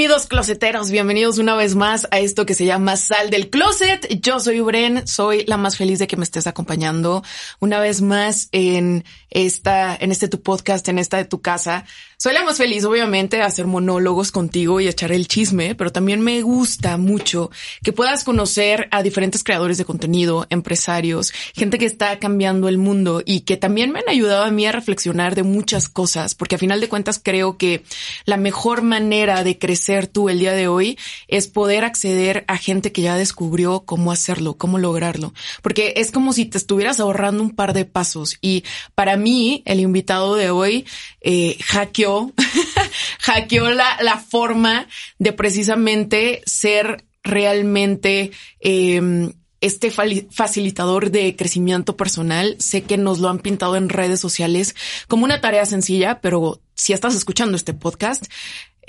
Bienvenidos closeteros, bienvenidos una vez más a esto que se llama Sal del Closet. Yo soy Bren, soy la más feliz de que me estés acompañando una vez más en esta, en este tu podcast, en esta de tu casa. Soy la más feliz, obviamente, de hacer monólogos contigo y echar el chisme, pero también me gusta mucho que puedas conocer a diferentes creadores de contenido, empresarios, gente que está cambiando el mundo y que también me han ayudado a mí a reflexionar de muchas cosas, porque a final de cuentas creo que la mejor manera de crecer tú el día de hoy es poder acceder a gente que ya descubrió cómo hacerlo, cómo lograrlo, porque es como si te estuvieras ahorrando un par de pasos y para mí el invitado de hoy eh, hackeó hackeó, la, forma de precisamente ser realmente em, este facilitador de crecimiento personal. Sé que nos lo han pintado en redes sociales como una tarea sencilla, pero si estás escuchando este podcast,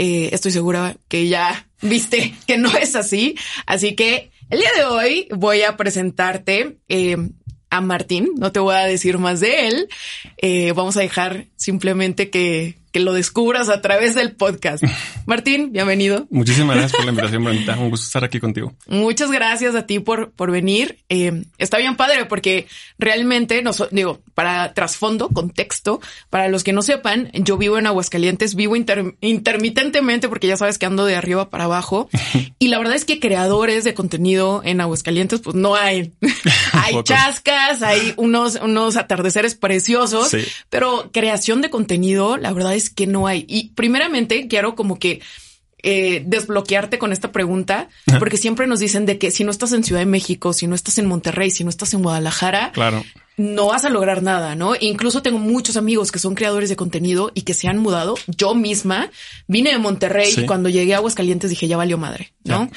eh, estoy segura que ya viste que no es así. Así que el día de hoy voy a presentarte em, a Martín. No te voy a decir más de él. Eh, vamos a dejar simplemente que que lo descubras a través del podcast. Martín, bienvenido. Muchísimas gracias por la invitación, Brenda. Un gusto estar aquí contigo. Muchas gracias a ti por, por venir. Eh, está bien padre porque realmente, nos, digo, para trasfondo, contexto, para los que no sepan, yo vivo en Aguascalientes, vivo intermitentemente porque ya sabes que ando de arriba para abajo. y la verdad es que creadores de contenido en Aguascalientes, pues no hay. hay chascas, hay unos, unos atardeceres preciosos, pero creación de contenido, la verdad es que no hay. Y primeramente quiero como que eh, desbloquearte con esta pregunta, porque siempre nos dicen de que si no estás en Ciudad de México, si no estás en Monterrey, si no estás en Guadalajara, claro. no vas a lograr nada, ¿no? Incluso tengo muchos amigos que son creadores de contenido y que se han mudado. Yo misma vine de Monterrey y cuando llegué a Aguascalientes dije, ya valió madre, ¿no?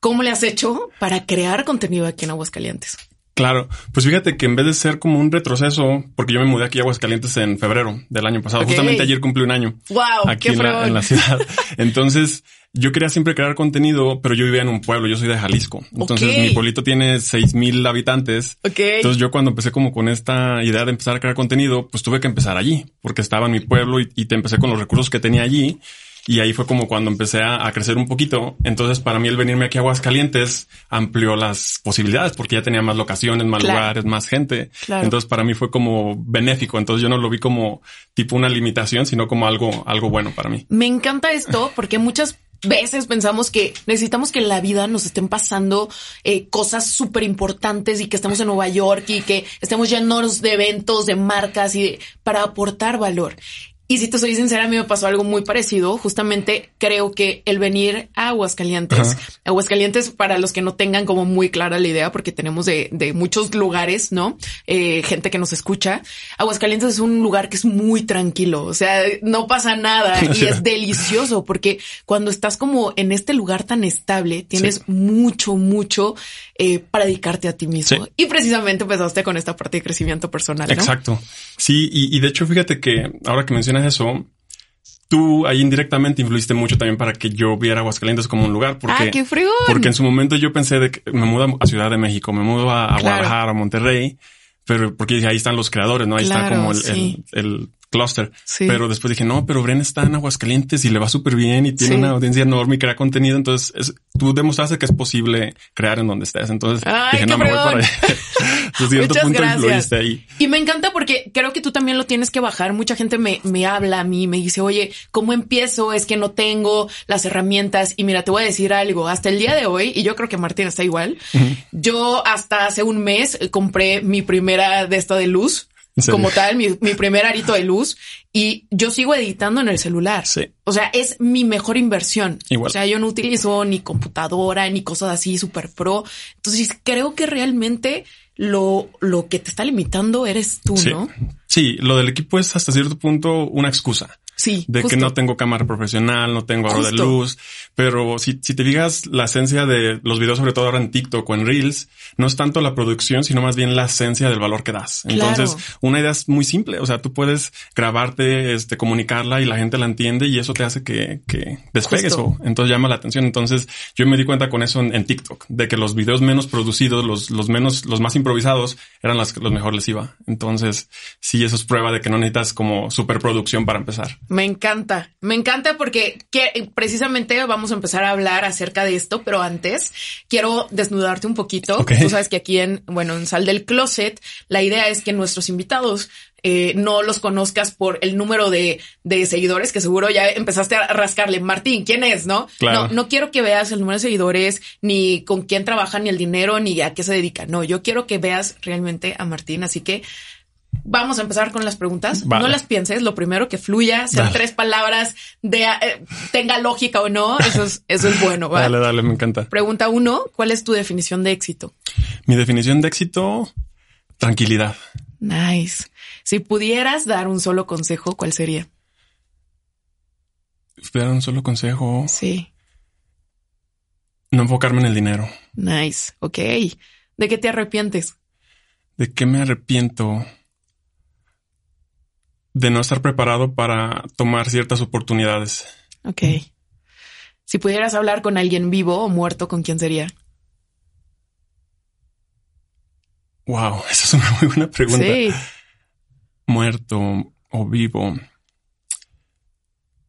¿Cómo le has hecho para crear contenido aquí en Aguascalientes? Claro, pues fíjate que en vez de ser como un retroceso, porque yo me mudé aquí a Aguascalientes en febrero del año pasado, justamente ayer cumplí un año. Wow, aquí en la, ciudad. Entonces, yo quería siempre crear contenido, pero yo vivía en un pueblo, yo soy de Jalisco. Entonces, mi pueblito tiene seis mil habitantes. Entonces, yo cuando empecé como con esta idea de empezar a crear contenido, pues tuve que empezar allí, porque estaba en mi pueblo y, y te empecé con los recursos que tenía allí. Y ahí fue como cuando empecé a, crecer un poquito. Entonces, para mí el venirme aquí a Aguascalientes amplió las posibilidades porque ya tenía más locaciones, más lugares, más gente. Entonces, para mí fue como benéfico. Entonces, yo no lo vi como tipo una limitación, sino como algo, algo bueno para mí. Me encanta esto porque muchas veces pensamos que necesitamos que en la vida nos estén pasando eh, cosas súper importantes y que estemos en Nueva York y que estemos llenos de eventos, de marcas y para aportar valor. Y si te soy sincera, a mí me pasó algo muy parecido. Justamente creo que el venir a Aguascalientes, Aguascalientes, para los que no tengan como muy clara la idea, porque tenemos de, de muchos lugares, ¿no? Eh, gente que nos escucha. Aguascalientes es un lugar que es muy tranquilo. O sea, no pasa nada y es delicioso porque cuando estás como en este lugar tan estable, tienes mucho, mucho eh, para dedicarte a ti mismo. Y precisamente empezaste con esta parte de crecimiento personal. ¿no? Exacto. Sí. Y, y de hecho, fíjate que ahora que mencionas eso, tú ahí indirectamente influiste mucho también para que yo viera Aguascalientes como un lugar. Porque, ah, qué Porque en su momento yo pensé de que me mudo a Ciudad de México, me mudo a, Guadalajara, a Monterrey, pero porque ahí están los creadores, ¿no? Ahí está como el, cluster. Pero después dije, no, pero Bren está en Aguascalientes y le va súper bien y tiene una audiencia enorme y crea contenido. Entonces tú demostraste que es posible crear en donde estés. Entonces dije, no, me voy para allá. cierto punto gracias. ahí. Y me encanta porque creo que tú también lo tienes que bajar. Mucha gente me, me habla a mí, me dice, oye, ¿cómo empiezo? Es que no tengo las herramientas. Y mira, te voy a decir algo. Hasta el día de hoy, y yo creo que Martín está igual, yo hasta hace un mes compré mi primera de esta de luz como tal, mi, mi, primer arito de luz y yo sigo editando en el celular. Sí. O sea, es mi mejor inversión. Igual. O sea, yo no utilizo ni computadora ni cosas así super pro. Entonces creo que realmente lo, lo que te está limitando eres tú, ¿no? Sí, lo del equipo es hasta cierto punto una excusa. Sí. De que no tengo cámara profesional, no tengo aro de luz. Pero si, si te digas la esencia de los videos, sobre todo ahora en TikTok o en Reels, no es tanto la producción, sino más bien la esencia del valor que das. Entonces, una idea es muy simple. O sea, tú puedes grabarte, este, comunicarla y la gente la entiende y eso te hace que, que despegues o entonces llama la atención. Entonces, yo me di cuenta con eso en, TikTok, de que los videos menos producidos, los, los menos, los más improvisados eran las, los mejor les iba. Entonces, sí, eso es prueba de que no necesitas como superproducción para empezar. Me encanta, me encanta porque precisamente vamos a empezar a hablar acerca de esto, pero antes quiero desnudarte un poquito. Tú sabes que aquí en, bueno, en Sal del Closet, la idea es que nuestros invitados eh, no los conozcas por el número de, de, seguidores, que seguro ya empezaste a rascarle. Martín, ¿quién es? ¿No? No, no quiero que veas el número de seguidores, ni con quién trabaja, ni el dinero, ni a qué se dedica. No, yo quiero que veas realmente a Martín. Así que Vamos a empezar con las preguntas. No las pienses, lo primero que fluya, sean tres palabras, de, eh, tenga lógica o no, eso es, eso es bueno. Dale, dale, me encanta. Pregunta uno, ¿cuál es tu definición de éxito? Mi definición de éxito, tranquilidad. Nice. Si pudieras dar un solo consejo, ¿cuál sería? Si pudiera dar un solo consejo. Sí. No enfocarme en el dinero. Nice. Ok. ¿De qué te arrepientes? ¿De qué me arrepiento? De no estar preparado para tomar ciertas oportunidades. Ok. Si pudieras hablar con alguien vivo o muerto, ¿con quién sería? Wow, esa es una muy buena pregunta. Sí. Muerto o vivo.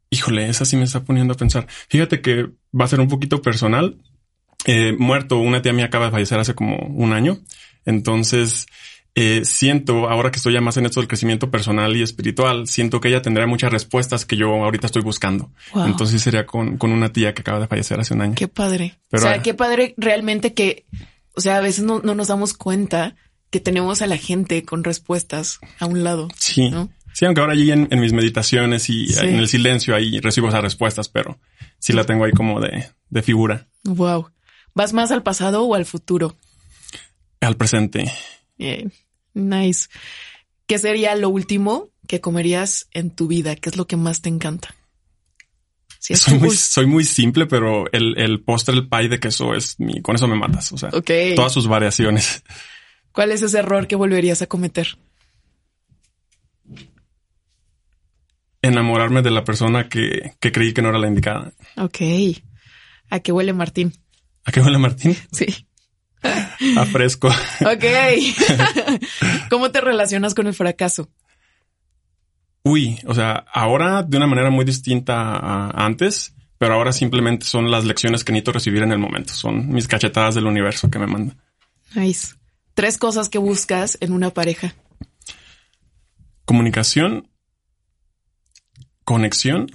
Híjole, esa sí me está poniendo a pensar. Fíjate que va a ser un poquito personal. Eh, muerto, una tía mía acaba de fallecer hace como un año. Entonces, eh, siento, ahora que estoy ya más en esto del crecimiento personal y espiritual, siento que ella tendrá muchas respuestas que yo ahorita estoy buscando. Entonces sería con, con, una tía que acaba de fallecer hace un año. Qué padre. o sea, qué padre realmente que, o sea, a veces no, no nos damos cuenta que tenemos a la gente con respuestas a un lado. Sí. Sí, aunque ahora allí en, mis meditaciones y en el silencio ahí recibo esas respuestas, pero sí la tengo ahí como de, de figura. Wow. ¿Vas más al pasado o al futuro? Al presente. Bien. Nice. ¿Qué sería lo último que comerías en tu vida? ¿Qué es lo que más te encanta? soy, muy, soy, muy, simple, pero el, el postre, el pie de queso es mi, con eso me matas. O sea, todas sus variaciones. ¿Cuál es ese error que volverías a cometer? Enamorarme de la persona que, que creí que no era la indicada. Ok. ¿A qué huele Martín? ¿A qué huele Martín? Sí. A fresco. Ok. ¿Cómo te relacionas con el fracaso? Uy, o sea, ahora de una manera muy distinta a antes, pero ahora simplemente son las lecciones que necesito recibir en el momento. Son mis cachetadas del universo que me manda. Nice. Tres cosas que buscas en una pareja. Comunicación, conexión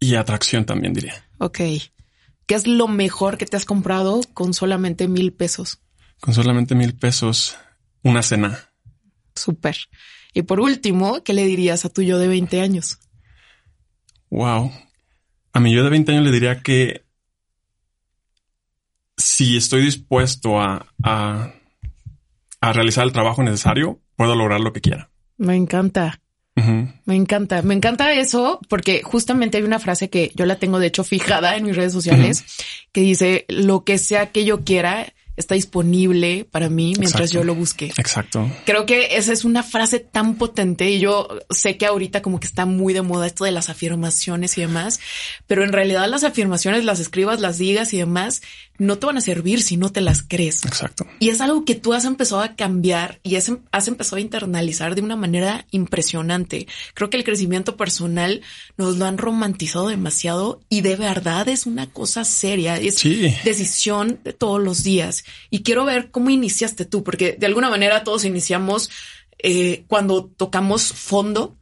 y atracción también diría. Ok. ¿Qué es lo mejor que te has comprado con solamente mil pesos? Con solamente mil pesos, una cena. Súper. Y por último, ¿qué le dirías a tu yo de 20 años? Wow. A mi yo de 20 años le diría que si estoy dispuesto a, a, realizar el trabajo necesario, puedo lograr lo que quiera. Me encanta. Me encanta, me encanta eso porque justamente hay una frase que yo la tengo de hecho fijada en mis redes sociales que dice lo que sea que yo quiera está disponible para mí mientras yo lo busque. Exacto. Creo que esa es una frase tan potente y yo sé que ahorita como que está muy de moda esto de las afirmaciones y demás, pero en realidad las afirmaciones las escribas, las digas y demás, no te van a servir si no te las crees. Exacto. Y es algo que tú has empezado a cambiar y has, empezado a internalizar de una manera impresionante. Creo que el crecimiento personal nos lo han romantizado demasiado y de verdad es una cosa seria. Es decisión de todos los días. Y quiero ver cómo iniciaste tú, porque de alguna manera todos iniciamos eh, cuando tocamos fondo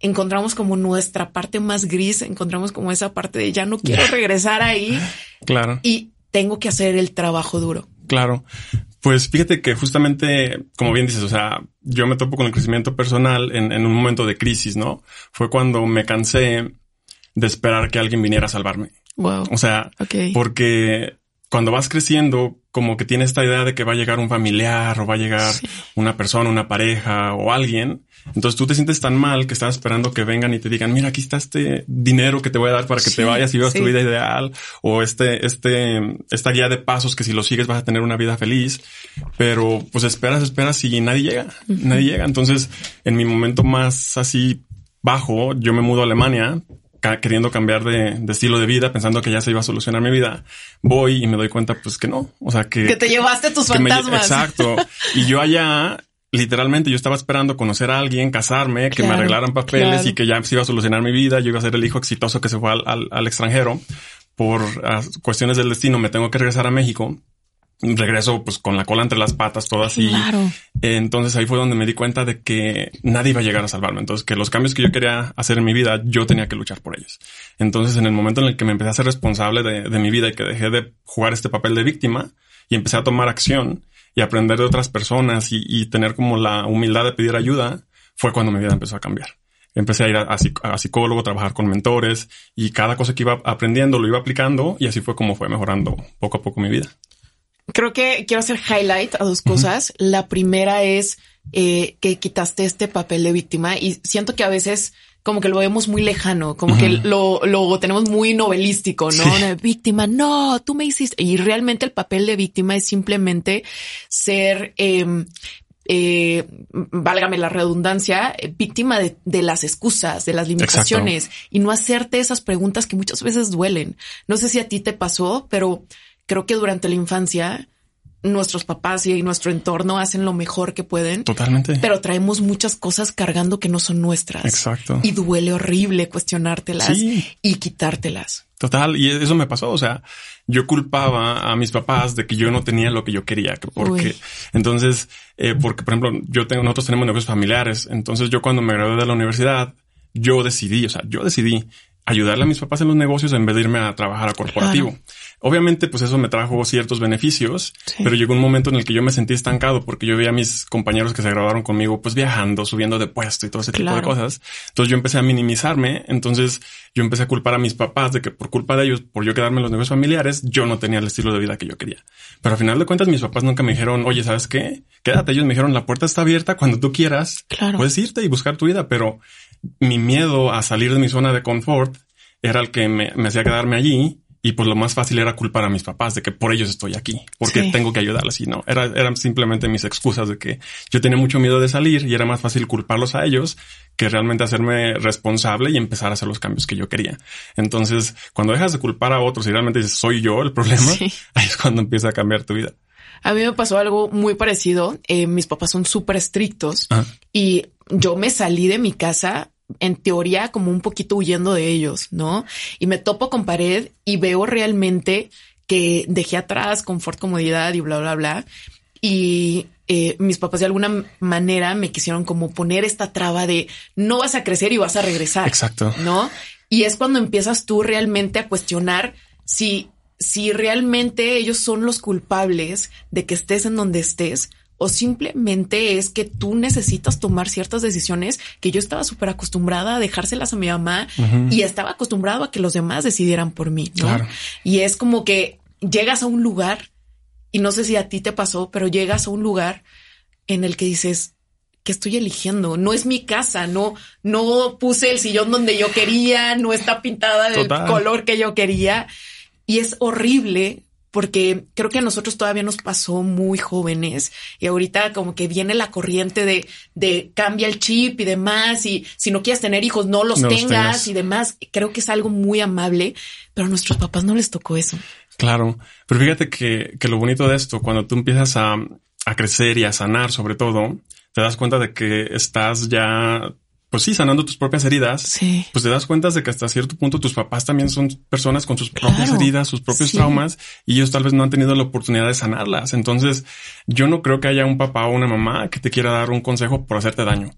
encontramos como nuestra parte más gris, encontramos como esa parte de ya no quiero regresar ahí. Claro. Y tengo que hacer el trabajo duro. Claro. Pues fíjate que justamente, como bien dices, o sea, yo me topo con el crecimiento personal en, un momento de crisis, ¿no? Fue cuando me cansé de esperar que alguien viniera a salvarme. Wow. O sea, porque cuando vas creciendo, como que tienes esta idea de que va a llegar un familiar o va a llegar una persona, una pareja o alguien. Entonces tú te sientes tan mal que estás esperando que vengan y te digan, mira, aquí está este dinero que te voy a dar para que te vayas y vivas tu vida ideal o este, este, esta guía de pasos que si lo sigues vas a tener una vida feliz. Pero pues esperas, esperas y nadie llega, nadie llega. Entonces en mi momento más así bajo, yo me mudo a Alemania queriendo cambiar de, estilo de vida, pensando que ya se iba a solucionar mi vida, voy y me doy cuenta pues que no. O sea, que... Que te llevaste tus fantasmas. exacto. Y yo allá, literalmente, yo estaba esperando conocer a alguien, casarme, que me arreglaran papeles y que ya se iba a solucionar mi vida. Yo iba a ser el hijo exitoso que se fue al, al extranjero. Por ah, cuestiones del destino me tengo que regresar a México regreso pues con la cola entre las patas, todo así. Claro. Entonces ahí fue donde me di cuenta de que nadie iba a llegar a salvarme. Entonces que los cambios que yo quería hacer en mi vida, yo tenía que luchar por ellos. Entonces en el momento en el que me empecé a ser responsable de, mi vida y que dejé de jugar este papel de víctima y empecé a tomar acción y aprender de otras personas y, tener como la humildad de pedir ayuda, fue cuando mi vida empezó a cambiar. Empecé a ir a, a, psicólogo, a trabajar con mentores y cada cosa que iba aprendiendo lo iba aplicando y así fue como fue mejorando poco a poco mi vida creo que quiero hacer highlight a dos cosas. La primera es eh, que quitaste este papel de víctima y siento que a veces como que lo vemos muy lejano, como que lo, lo tenemos muy novelístico, ¿no? víctima, no, tú me hiciste. Y realmente el papel de víctima es simplemente ser, em, eh, válgame la redundancia, víctima de, de, las excusas, de las limitaciones y no hacerte esas preguntas que muchas veces duelen. No sé si a ti te pasó, pero creo que durante la infancia nuestros papás y nuestro entorno hacen lo mejor que pueden. Totalmente. Pero traemos muchas cosas cargando que no son nuestras. Exacto. Y duele horrible cuestionártelas y quitártelas. Total. Y eso me pasó. O sea, yo culpaba a mis papás de que yo no tenía lo que yo quería. Porque entonces, eh, porque por ejemplo, yo tengo, nosotros tenemos negocios familiares. Entonces yo cuando me gradué de la universidad, yo decidí, o sea, yo decidí ayudarle a mis papás en los negocios en vez de irme a trabajar a corporativo. Obviamente, pues eso me trajo ciertos beneficios, pero llegó un momento en el que yo me sentí estancado porque yo veía a mis compañeros que se graduaron conmigo, pues viajando, subiendo de puesto y todo ese tipo de cosas. Entonces yo empecé a minimizarme. Entonces yo empecé a culpar a mis papás de que por culpa de ellos, por yo quedarme en los negocios familiares, yo no tenía el estilo de vida que yo quería. Pero al final de cuentas, mis papás nunca me dijeron, oye, ¿sabes qué? Quédate. Ellos me dijeron, la puerta está abierta cuando tú quieras. Puedes irte y buscar tu vida, pero mi miedo a salir de mi zona de confort era el que me, me hacía quedarme allí y pues lo más fácil era culpar a mis papás de que por ellos estoy aquí, porque tengo que ayudarles. Y no, era, eran simplemente mis excusas de que yo tenía mucho miedo de salir y era más fácil culparlos a ellos que realmente hacerme responsable y empezar a hacer los cambios que yo quería. Entonces, cuando dejas de culpar a otros y realmente dices, soy yo el problema, ahí es cuando empieza a cambiar tu vida. A mí me pasó algo muy parecido. Eh, mis papás son súper estrictos y yo me salí de mi casa en teoría como un poquito huyendo de ellos, ¿no? Y me topo con pared y veo realmente que dejé atrás confort, comodidad y bla, bla, bla. Y eh, mis papás de alguna manera me quisieron como poner esta traba de no vas a crecer y vas a regresar. Exacto. ¿No? Y es cuando empiezas tú realmente a cuestionar si, si realmente ellos son los culpables de que estés en donde estés o simplemente es que tú necesitas tomar ciertas decisiones que yo estaba súper acostumbrada a dejárselas a mi mamá y estaba acostumbrado a que los demás decidieran por mí, ¿no? Y es como que llegas a un lugar y no sé si a ti te pasó, pero llegas a un lugar en el que dices, que estoy eligiendo? No es mi casa, no, no puse el sillón donde yo quería, no está pintada del color que yo quería. Y es horrible porque creo que a nosotros todavía nos pasó muy jóvenes y ahorita como que viene la corriente de, de cambia el chip y demás y si no quieres tener hijos no los, tengas, y demás. Creo que es algo muy amable, pero a nuestros papás no les tocó eso. Claro, pero fíjate que, que lo bonito de esto, cuando tú empiezas a, a crecer y a sanar sobre todo, te das cuenta de que estás ya pues sí, sanando tus propias heridas, sí. pues te das cuenta de que hasta cierto punto tus papás también son personas con sus propias heridas, sus propios traumas, y ellos tal vez no han tenido la oportunidad de sanarlas. Entonces, yo no creo que haya un papá o una mamá que te quiera dar un consejo por hacerte daño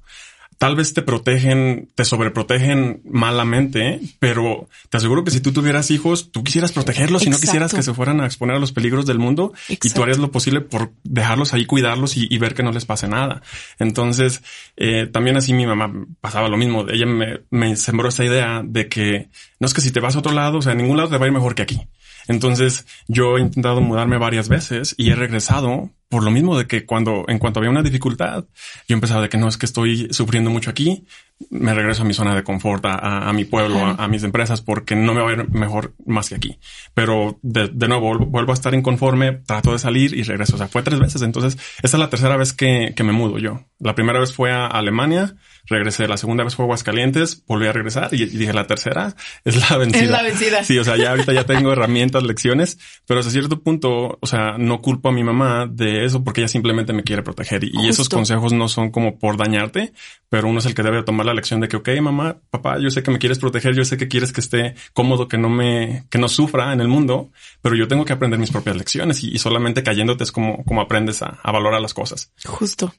tal vez te protegen, te sobreprotegen malamente, pero te aseguro que si tú tuvieras hijos, tú quisieras protegerlos y no quisieras que se fueran a exponer a los peligros del mundo y tú harías lo posible por dejarlos ahí, cuidarlos y, ver que no les pase nada. Entonces, eh, también así mi mamá pasaba lo mismo. Ella me, me sembró esa idea de que no es que si te vas a otro lado, o sea, en ningún lado te va a ir mejor que aquí. Entonces yo he intentado mudarme varias veces y he regresado por lo mismo de que cuando, en cuanto había una dificultad, yo empezaba de que no es que estoy sufriendo mucho aquí, me regreso a mi zona de confort, a, mi pueblo, a, mis empresas, porque no me va a ir mejor más que aquí. Pero de, nuevo, vuelvo a estar inconforme, trato de salir y regreso. O sea, fue tres veces. Entonces, esta es la tercera vez que, que me mudo yo. La primera vez fue a Alemania, regresé. La segunda vez fue a Aguascalientes, volví a regresar y, dije la tercera es la vencida. Es la vencida. Sí, o sea, ya ahorita ya tengo herramientas, lecciones, pero hasta cierto punto, o sea, no culpo a mi mamá de eso porque ella simplemente me quiere proteger y, esos consejos no son como por dañarte, pero uno es el que debe tomar la lección de que, ok, mamá, papá, yo sé que me quieres proteger, yo sé que quieres que esté cómodo, que no me, que no sufra en el mundo, pero yo tengo que aprender mis propias lecciones y, solamente cayéndote es como, como aprendes a, a valorar las cosas. Justo.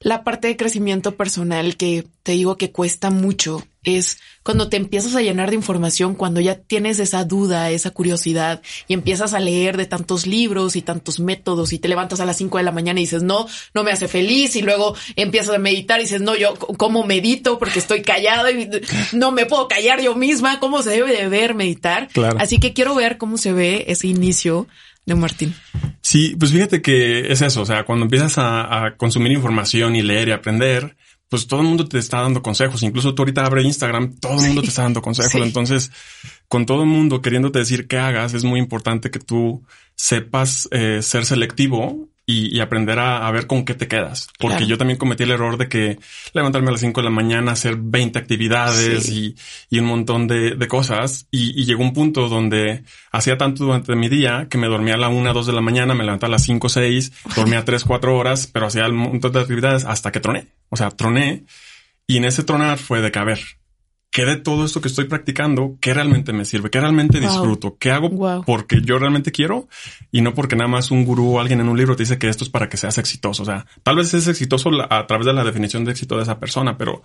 La parte de crecimiento personal que te digo que cuesta mucho es cuando te empiezas a llenar de información, cuando ya tienes esa duda, esa curiosidad y empiezas a leer de tantos libros y tantos métodos y te levantas a las 5 de la mañana y dices, no, no me hace feliz y luego empiezas a meditar y dices, no, yo cómo medito porque estoy callado y no me puedo callar yo misma, cómo se debe de ver meditar. Así que quiero ver cómo se ve ese inicio de Martín. Sí, pues fíjate que es eso, o sea, cuando empiezas a, a consumir información y leer y aprender, pues todo el mundo te está dando consejos. Incluso tú ahorita abre Instagram, todo el mundo te está dando consejos. Entonces, con todo el mundo queriéndote decir qué hagas, es muy importante que tú sepas eh, ser selectivo y, aprender a, ver con qué te quedas. Porque yo también cometí el error de que levantarme a las 5 de la mañana, hacer 20 actividades y, un montón de, cosas. Y, llegó un punto donde hacía tanto durante mi día que me dormía a la 1, 2 de la mañana, me levantaba a las 5, 6, dormía 3, 4 horas, pero hacía un montón de actividades hasta que troné. O sea, troné. Y en ese tronar fue de que, a ver, ¿qué de todo esto que estoy practicando, qué realmente me sirve? ¿Qué realmente disfruto? ¿Qué hago porque yo realmente quiero? Y no porque nada más un gurú o alguien en un libro te dice que esto es para que seas exitoso. O sea, tal vez es exitoso a través de la definición de éxito de esa persona, pero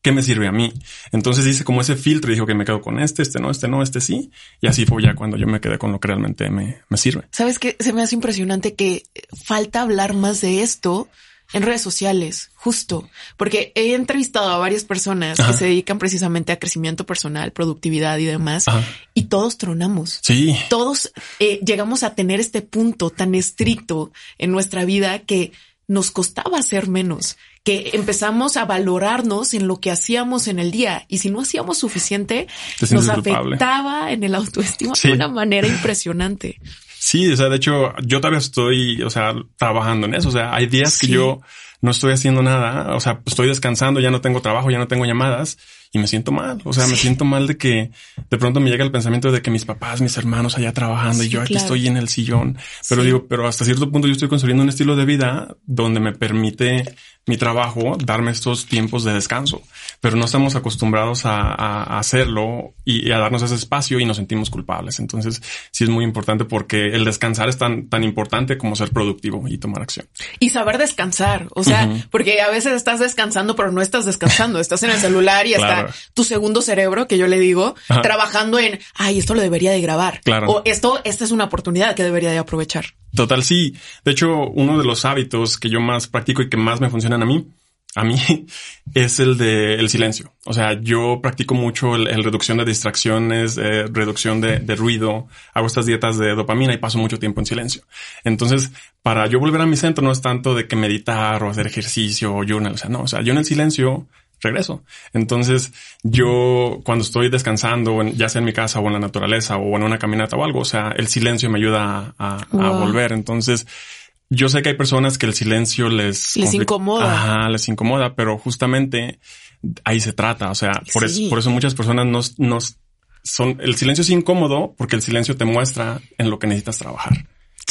¿qué me sirve a mí? Entonces hice como ese filtro y dijo que me quedo con este, este no, este no, este sí. Y así fue ya cuando yo me quedé con lo que realmente me, me sirve. Sabes que se me hace impresionante que falta hablar más de esto en redes sociales, justo, porque he entrevistado a varias personas que se dedican precisamente a crecimiento personal, productividad y demás, y todos tronamos. Sí. Todos eh, llegamos a tener este punto tan estricto en nuestra vida que nos costaba hacer menos, que empezamos a valorarnos en lo que hacíamos en el día y si no hacíamos suficiente, nos afectaba en el autoestima de una manera impresionante. Sí, o sea, de hecho, yo todavía estoy, o sea, trabajando en eso. O sea, hay días que yo no estoy haciendo nada, o sea, estoy descansando, ya no tengo trabajo, ya no tengo llamadas y me siento mal. O sea, me siento mal de que de pronto me llega el pensamiento de que mis papás, mis hermanos allá trabajando y yo aquí estoy en el sillón. Pero digo, pero hasta cierto punto yo estoy construyendo un estilo de vida donde me permite mi trabajo darme estos tiempos de descanso, pero no estamos acostumbrados a, hacerlo y, a darnos ese espacio y nos sentimos culpables. Entonces sí es muy importante porque el descansar es tan, tan importante como ser productivo y tomar acción. Y saber descansar, o sea, porque a veces estás descansando, pero no estás descansando, estás en el celular y está tu segundo cerebro, que yo le digo, trabajando en, ay, esto lo debería de grabar. Claro. O esto, esta es una oportunidad que debería de aprovechar. Total, sí. De hecho, uno de los hábitos que yo más practico y que más me funcionan a mí, a mí, es el de el silencio. O sea, yo practico mucho el, reducción de distracciones, eh, reducción de, ruido. Hago estas dietas de dopamina y paso mucho tiempo en silencio. Entonces, para yo volver a mi centro no es tanto de que meditar o hacer ejercicio o journal. O sea, no. O sea, yo en el silencio regreso. Entonces, yo cuando estoy descansando, ya sea en mi casa o en la naturaleza o en una caminata o algo, o sea, el silencio me ayuda a, volver. Entonces, yo sé que hay personas que el silencio les... Les incomoda. Ajá, les incomoda, pero justamente ahí se trata. O sea, por, eso, por eso muchas personas nos, nos son, el silencio es incómodo porque el silencio te muestra en lo que necesitas trabajar.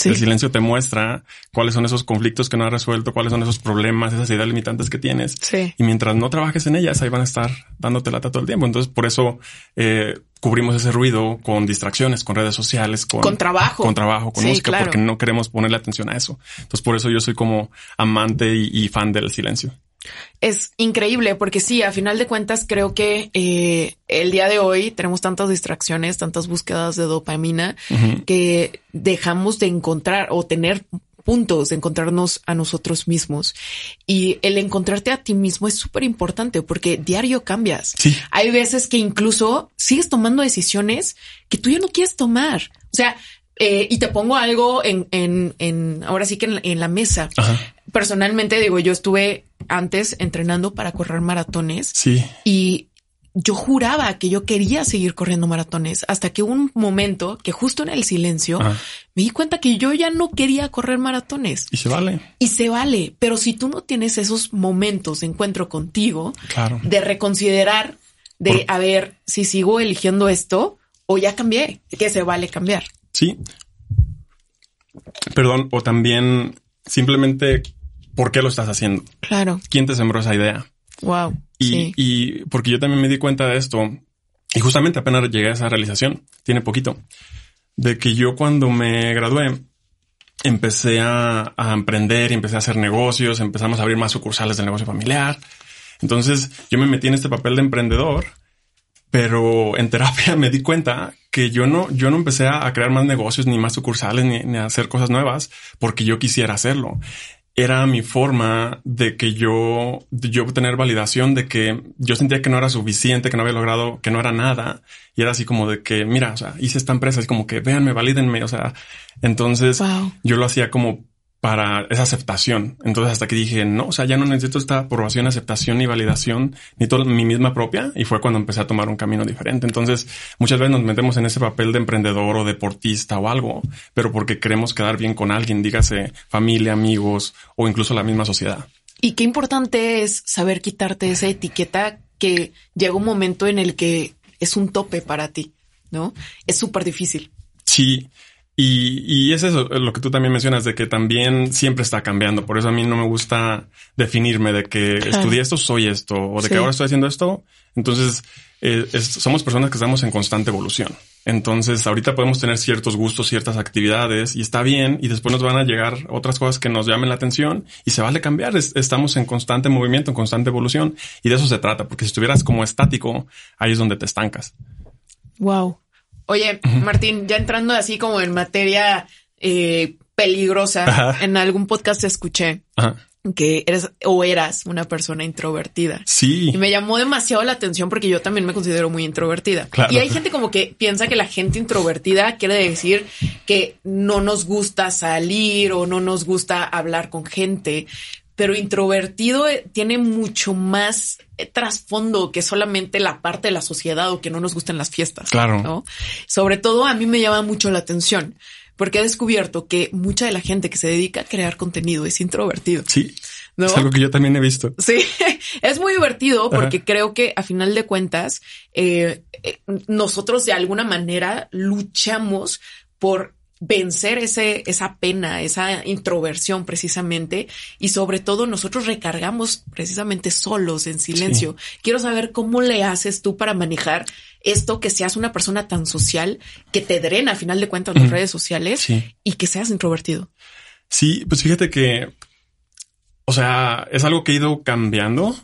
El silencio te muestra cuáles son esos conflictos que no has resuelto, cuáles son esos problemas, esas ideas limitantes que tienes. Y mientras no trabajes en ellas, ahí van a estar dándote lata todo el tiempo. Entonces, por eso eh, cubrimos ese ruido con distracciones, con redes sociales, con, trabajo, con trabajo, con música, porque no queremos ponerle atención a eso. Entonces, por eso yo soy como amante y fan del silencio. Es increíble porque sí, a final de cuentas creo que eh, el día de hoy tenemos tantas distracciones, tantas búsquedas de dopamina que dejamos de encontrar o tener puntos de encontrarnos a nosotros mismos. Y el encontrarte a ti mismo es súper importante porque diario cambias. Hay veces que incluso sigues tomando decisiones que tú ya no quieres tomar O sea, eh, y te pongo algo en, en, en ahora sí que en, en la mesa. Personalmente digo, yo estuve antes entrenando para correr maratones. Sí. Y yo juraba que yo quería seguir corriendo maratones hasta que un momento que justo en el silencio me di cuenta que yo ya no quería correr maratones. Y se vale. Y se vale. Pero si tú no tienes esos momentos de encuentro contigo, claro. de reconsiderar, de a ver si sigo eligiendo esto o ya cambié, que se vale cambiar. Sí. Perdón, o también simplemente por qué lo estás haciendo. Claro. ¿Quién te sembró esa idea? Wow. Y, y porque yo también me di cuenta de esto y justamente apenas llegué a esa realización, tiene poquito, de que yo cuando me gradué empecé a, a emprender y empecé a hacer negocios, empezamos a abrir más sucursales del negocio familiar. Entonces yo me metí en este papel de emprendedor, pero en terapia me di cuenta que yo no, yo no empecé a, crear más negocios, ni más sucursales, ni, ni, a hacer cosas nuevas porque yo quisiera hacerlo era mi forma de que yo, de yo tener validación de que yo sentía que no era suficiente, que no había logrado, que no era nada. Y era así como de que, mira, o sea, hice esta empresa, es como que véanme, valídenme. O sea, entonces yo lo hacía como para esa aceptación. Entonces hasta que dije, no, o sea, ya no necesito esta aprobación, aceptación y validación, ni toda mi misma propia. Y fue cuando empecé a tomar un camino diferente. Entonces muchas veces nos metemos en ese papel de emprendedor o deportista o algo, pero porque queremos quedar bien con alguien, dígase familia, amigos o incluso la misma sociedad. Y qué importante es saber quitarte esa etiqueta que llega un momento en el que es un tope para ti, ¿no? Es súper difícil. Sí. Y, y es eso lo que tú también mencionas, de que también siempre está cambiando. Por eso a mí no me gusta definirme de que estudié esto, soy esto, o de que ahora estoy haciendo esto. Entonces, eh, somos personas que estamos en constante evolución. Entonces, ahorita podemos tener ciertos gustos, ciertas actividades y está bien. Y después nos van a llegar otras cosas que nos llamen la atención y se vale cambiar. estamos en constante movimiento, en constante evolución y de eso se trata. Porque si estuvieras como estático, ahí es donde te estancas. Wow. Oye, Martín, ya entrando así como en materia eh, peligrosa, en algún podcast escuché que eres o eras una persona introvertida. Sí. Y me llamó demasiado la atención porque yo también me considero muy introvertida. Y hay gente como que piensa que la gente introvertida quiere decir que no nos gusta salir o no nos gusta hablar con gente pero introvertido eh, tiene mucho más eh, trasfondo que solamente la parte de la sociedad o que no nos gustan las fiestas. Claro. ¿no? Sobre todo a mí me llama mucho la atención porque he descubierto que mucha de la gente que se dedica a crear contenido es introvertido. Sí. Es algo que yo también he visto. Sí, es muy divertido porque creo que a final de cuentas eh, nosotros de alguna manera luchamos por vencer ese, esa pena, esa introversión precisamente y sobre todo nosotros recargamos precisamente solos en silencio. Quiero saber cómo le haces tú para manejar esto que seas una persona tan social que te drena a final de cuentas las redes sociales y que seas introvertido. Sí, pues fíjate que, o sea, es algo que he ido cambiando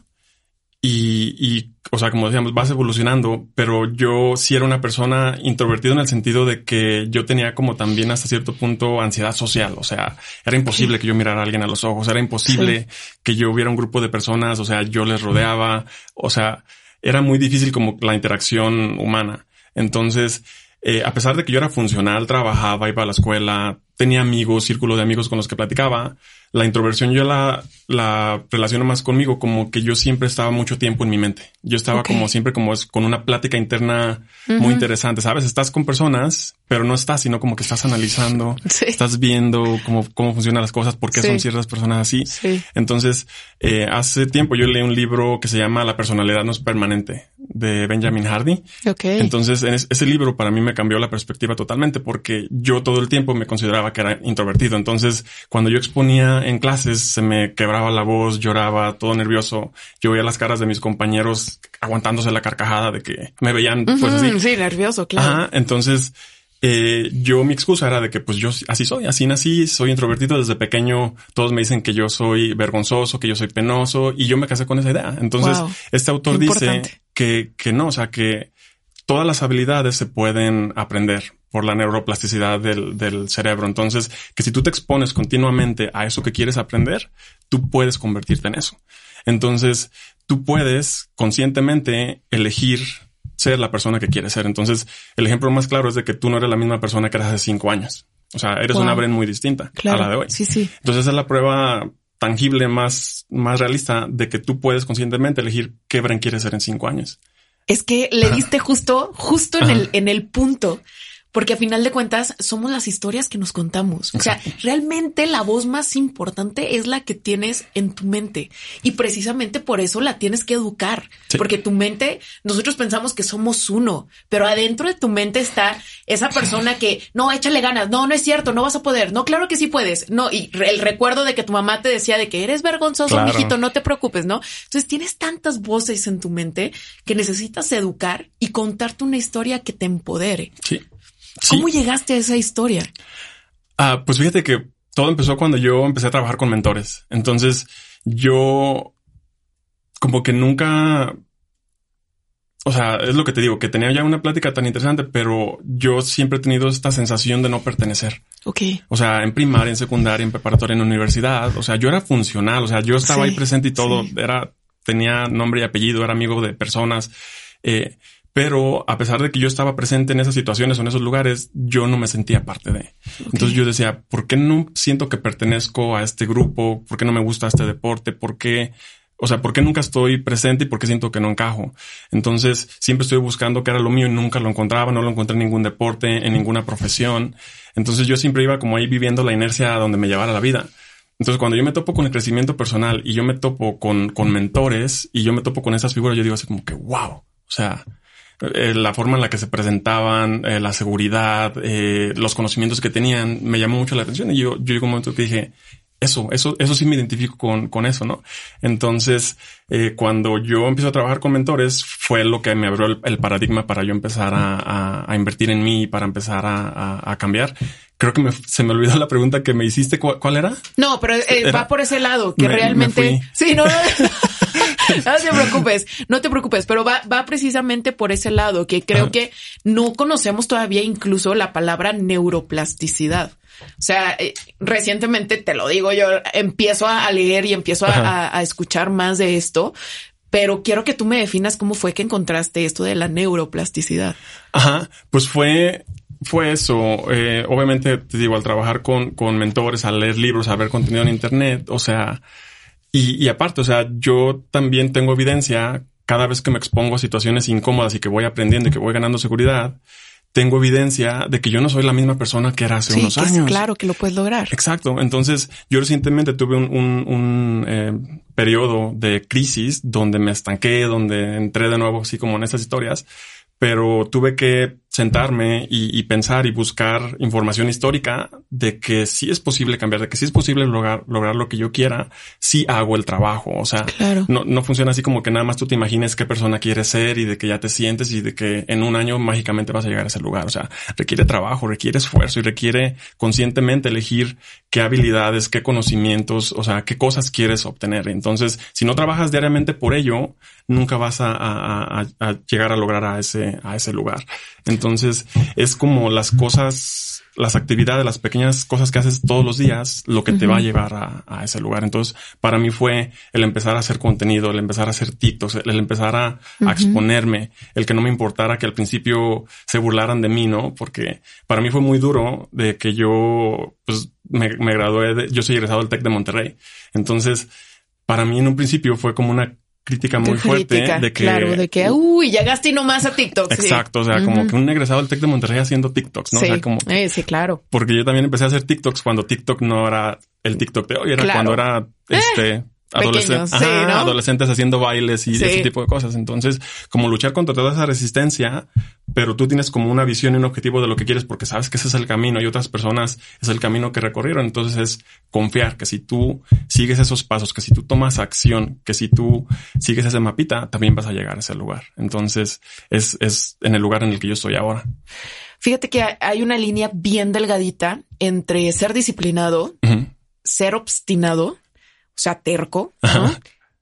y, y, o sea, como decíamos, vas evolucionando, pero yo sí era una persona introvertida en el sentido de que yo tenía como también hasta cierto punto ansiedad social. O sea, era imposible que yo mirara a alguien a los ojos, era imposible que yo hubiera un grupo de personas, o sea, yo les rodeaba, o sea, era muy difícil como la interacción humana. Entonces, eh, a pesar de que yo era funcional, trabajaba, iba a la escuela, tenía amigos, círculo de amigos con los que platicaba, la introversión yo la, la relaciono más conmigo, como que yo siempre estaba mucho tiempo en mi mente. Yo estaba como siempre como es, con una plática interna muy interesante, ¿sabes? Estás con personas, pero no estás, sino como que estás analizando, estás viendo cómo, cómo funcionan las cosas, por qué son ciertas personas así. Entonces, eh, hace tiempo yo leí un libro que se llama La personalidad no es permanente de Benjamin Hardy. Entonces, en ese libro para mí me cambió la perspectiva totalmente porque yo todo el tiempo me consideraba que era introvertido. Entonces, cuando yo exponía en clases se me quebraba la voz, lloraba, todo nervioso. Yo veía las caras de mis compañeros aguantándose la carcajada de que me veían pues así. Sí, nervioso, claro. entonces eh, yo mi excusa era de que pues yo así soy, así nací, soy introvertido desde pequeño. Todos me dicen que yo soy vergonzoso, que yo soy penoso y yo me casé con esa idea. Entonces este autor dice que, que no, o sea, que todas las habilidades se pueden aprender por la neuroplasticidad del, del, cerebro. Entonces, que si tú te expones continuamente a eso que quieres aprender, tú puedes convertirte en eso. Entonces, tú puedes conscientemente elegir ser la persona que quieres ser. Entonces, el ejemplo más claro es de que tú no eres la misma persona que eras hace cinco años. O sea, eres una Bren muy distinta a la de hoy. Sí, sí. Entonces, esa es la prueba tangible más, más realista de que tú puedes conscientemente elegir qué Bren quieres ser en cinco años. Es que le diste justo, justo en el, en el punto porque a final de cuentas somos las historias que nos contamos. O sea, realmente la voz más importante es la que tienes en tu mente y precisamente por eso la tienes que educar, porque tu mente, nosotros pensamos que somos uno, pero adentro de tu mente está esa persona que no, échale ganas, no, no es cierto, no vas a poder, no, claro que sí puedes, no, y el recuerdo de que tu mamá te decía de que eres vergonzoso, mijito, no te preocupes, ¿no? Entonces tienes tantas voces en tu mente que necesitas educar y contarte una historia que te empodere. Sí. ¿Cómo llegaste a esa historia? Ah, pues fíjate que todo empezó cuando yo empecé a trabajar con mentores. Entonces yo como que nunca, o sea, es lo que te digo, que tenía ya una plática tan interesante, pero yo siempre he tenido esta sensación de no pertenecer. Ok. O sea, en primaria, en secundaria, en preparatoria, en universidad. O sea, yo era funcional. O sea, yo estaba ahí presente y todo. Era, tenía nombre y apellido, era amigo de personas. Eh, pero a pesar de que yo estaba presente en esas situaciones o en esos lugares, yo no me sentía parte de. Entonces yo decía, ¿por qué no siento que pertenezco a este grupo? ¿Por qué no me gusta este deporte? ¿Por qué? O sea, ¿por qué nunca estoy presente y por qué siento que no encajo? Entonces, siempre estoy buscando qué era lo mío y nunca lo encontraba, no lo encontré en ningún deporte, en ninguna profesión. Entonces, yo siempre iba como ahí viviendo la inercia donde me llevara la vida. Entonces, cuando yo me topo con el crecimiento personal y yo me topo con, con mentores y yo me topo con esas figuras, yo digo así como que, wow, o sea, eh, la forma en la que se presentaban, eh, la seguridad, eh, los conocimientos que tenían, me llamó mucho la atención. Y yo, yo llegó un momento que dije, eso, eso, eso sí me identifico con, con eso, ¿no? Entonces, cuando yo empiezo a trabajar con mentores, fue lo que me abrió el, paradigma para yo empezar a, a, invertir en mí, para empezar a, a cambiar creo que se me olvidó la pregunta que me hiciste. ¿Cuál, era? No, pero va por ese lado, que realmente... sí, no, no, no te preocupes, no te preocupes, pero va, va precisamente por ese lado, que creo que no conocemos todavía incluso la palabra neuroplasticidad. O sea, eh, recientemente te lo digo, yo empiezo a leer y empiezo a, escuchar más de esto, pero quiero que tú me definas cómo fue que encontraste esto de la neuroplasticidad. Ajá, pues fue fue eso. Eh, obviamente, te digo, al trabajar con, con mentores, al leer libros, a ver contenido en Internet, o sea, y, y aparte, o sea, yo también tengo evidencia cada vez que me expongo a situaciones incómodas y que voy aprendiendo y que voy ganando seguridad, tengo evidencia de que yo no soy la misma persona que era hace unos años. claro que lo puedes lograr. Exacto. Entonces, yo recientemente tuve un, un, un eh, periodo de crisis donde me estanqué, donde entré de nuevo así como en estas historias, pero tuve que sentarme y, pensar y buscar información histórica de que sí es posible cambiar, de que sí es posible lograr, lograr lo que yo quiera, si hago el trabajo. O sea, no, no funciona así como que nada más tú te imagines qué persona quieres ser y de que ya te sientes y de que en un año mágicamente vas a llegar a ese lugar. O sea, requiere trabajo, requiere esfuerzo y requiere conscientemente elegir qué habilidades, qué conocimientos, o sea, qué cosas quieres obtener. Entonces, si no trabajas diariamente por ello, nunca vas a, a, a llegar a lograr a ese, a ese lugar. Entonces es como las cosas, las actividades, las pequeñas cosas que haces todos los días, lo que te va a llevar a, ese lugar. Entonces para mí fue el empezar a hacer contenido, el empezar a hacer TikToks, el empezar a, exponerme, el que no me importara que al principio se burlaran de mí, ¿no? Porque para mí fue muy duro de que yo, pues me, gradué de, yo soy egresado del TEC de Monterrey. Entonces, para mí en un principio fue como una crítica muy fuerte de que claro de que uy llegaste y nomás a TikTok exacto o sea como que un egresado del Tec de Monterrey haciendo TikToks no sí. o sea como eh, sí claro. porque yo también empecé a hacer TikToks cuando TikTok no era el TikTok de hoy era cuando era este eh adolescentes haciendo bailes y ese tipo de cosas. Entonces, como luchar contra toda esa resistencia, pero tú tienes como una visión y un objetivo de lo que quieres porque sabes que ese es el camino y otras personas es el camino que recorrieron. Entonces es confiar que si tú sigues esos pasos, que si tú tomas acción, que si tú sigues ese mapita, también vas a llegar a ese lugar. Entonces es, es en el lugar en el que yo estoy ahora. Fíjate que hay una línea bien delgadita entre ser disciplinado, ser obstinado o sea, terco,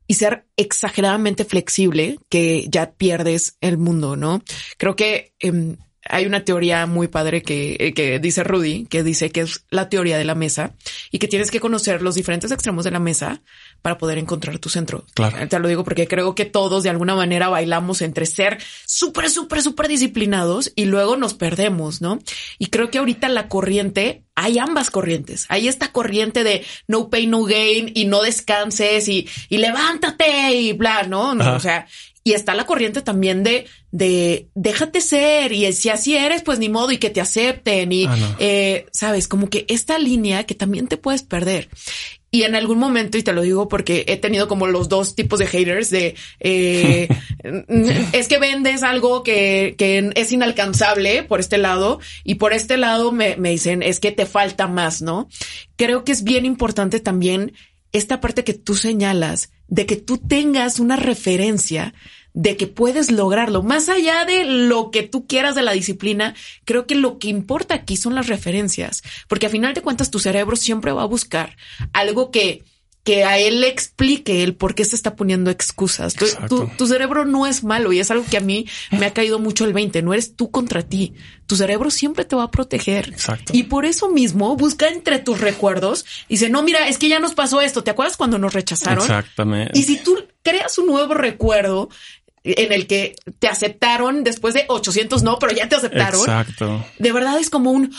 y ser exageradamente flexible, que ya pierdes el mundo, ¿no? Creo que em, hay una teoría muy padre que, eh, que dice Rudy, que dice que es la teoría de la mesa y que tienes que conocer los diferentes extremos de la mesa para poder encontrar tu centro. Claro. Te lo digo porque creo que todos de alguna manera bailamos entre ser súper, súper, súper disciplinados y luego nos perdemos, ¿no? Y creo que ahorita la corriente, hay ambas corrientes. Hay esta corriente de no pay, no gain y no descanses y, y levántate y bla, ¿no? no o sea, y está la corriente también de, de déjate ser y si así eres, pues ni modo y que te acepten y, ah, eh, sabes, como que esta línea que también te puedes perder. Y en algún momento, y te lo digo porque he tenido como los dos tipos de haters de eh, es que vendes algo que, que, es inalcanzable por este lado y por este lado me, me dicen es que te falta más, ¿no? Creo que es bien importante también esta parte que tú señalas de que tú tengas una referencia de que puedes lograrlo. Más allá de lo que tú quieras de la disciplina, creo que lo que importa aquí son las referencias, porque a final de cuentas tu cerebro siempre va a buscar algo que que a él le explique el por qué se está poniendo excusas. Tu, tu, cerebro no es malo y es algo que a mí me ha caído mucho el 20. No eres tú contra ti. Tu cerebro siempre te va a proteger. Exacto. Y por eso mismo busca entre tus recuerdos y dice, no, mira, es que ya nos pasó esto. ¿Te acuerdas cuando nos rechazaron? Exactamente. Y si tú creas un nuevo recuerdo en el que te aceptaron después de 800 no, pero ya te aceptaron. Exacto. De verdad es como un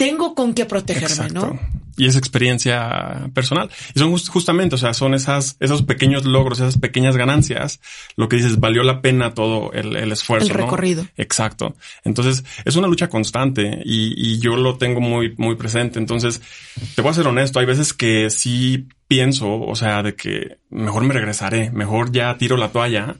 tengo con qué protegerme, ¿no? Y es experiencia personal. Y son justamente, o sea, son esas, esos pequeños logros, esas pequeñas ganancias, lo que dices, valió la pena todo el, esfuerzo. El recorrido. Exacto. Entonces, es una lucha constante y, y yo lo tengo muy, muy presente. Entonces, te voy a ser honesto, hay veces que sí pienso, o sea, de que mejor me regresaré, mejor ya tiro la toalla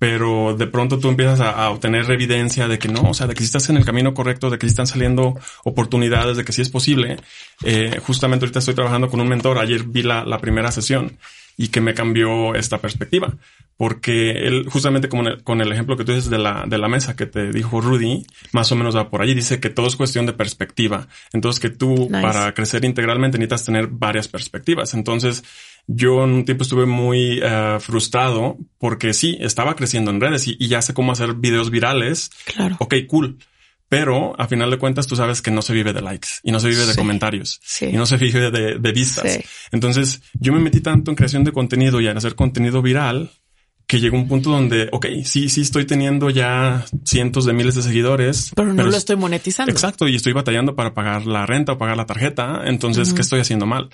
pero de pronto tú empiezas a, obtener evidencia de que no, o sea, de que si estás en el camino correcto, de que si están saliendo oportunidades, de que sí es posible. Eh, justamente ahorita estoy trabajando con un mentor, ayer vi la, la, primera sesión y que me cambió esta perspectiva, porque él, justamente como con el ejemplo que tú dices de la, de la mesa que te dijo Rudy, más o menos va por allí, dice que todo es cuestión de perspectiva. Entonces que tú para crecer integralmente necesitas tener varias perspectivas. Entonces, yo en un tiempo estuve muy eh, frustrado porque sí, estaba creciendo en redes y, ya sé cómo hacer videos virales. Claro. Ok, cool. Pero a final de cuentas tú sabes que no se vive de likes y no se vive de comentarios y no se vive de, vistas. Entonces yo me metí tanto en creación de contenido y en hacer contenido viral que llegó un punto donde, ok, sí, sí estoy teniendo ya cientos de miles de seguidores. Pero no lo estoy monetizando. Exacto. Y estoy batallando para pagar la renta o pagar la tarjeta. Entonces, ¿qué estoy haciendo mal?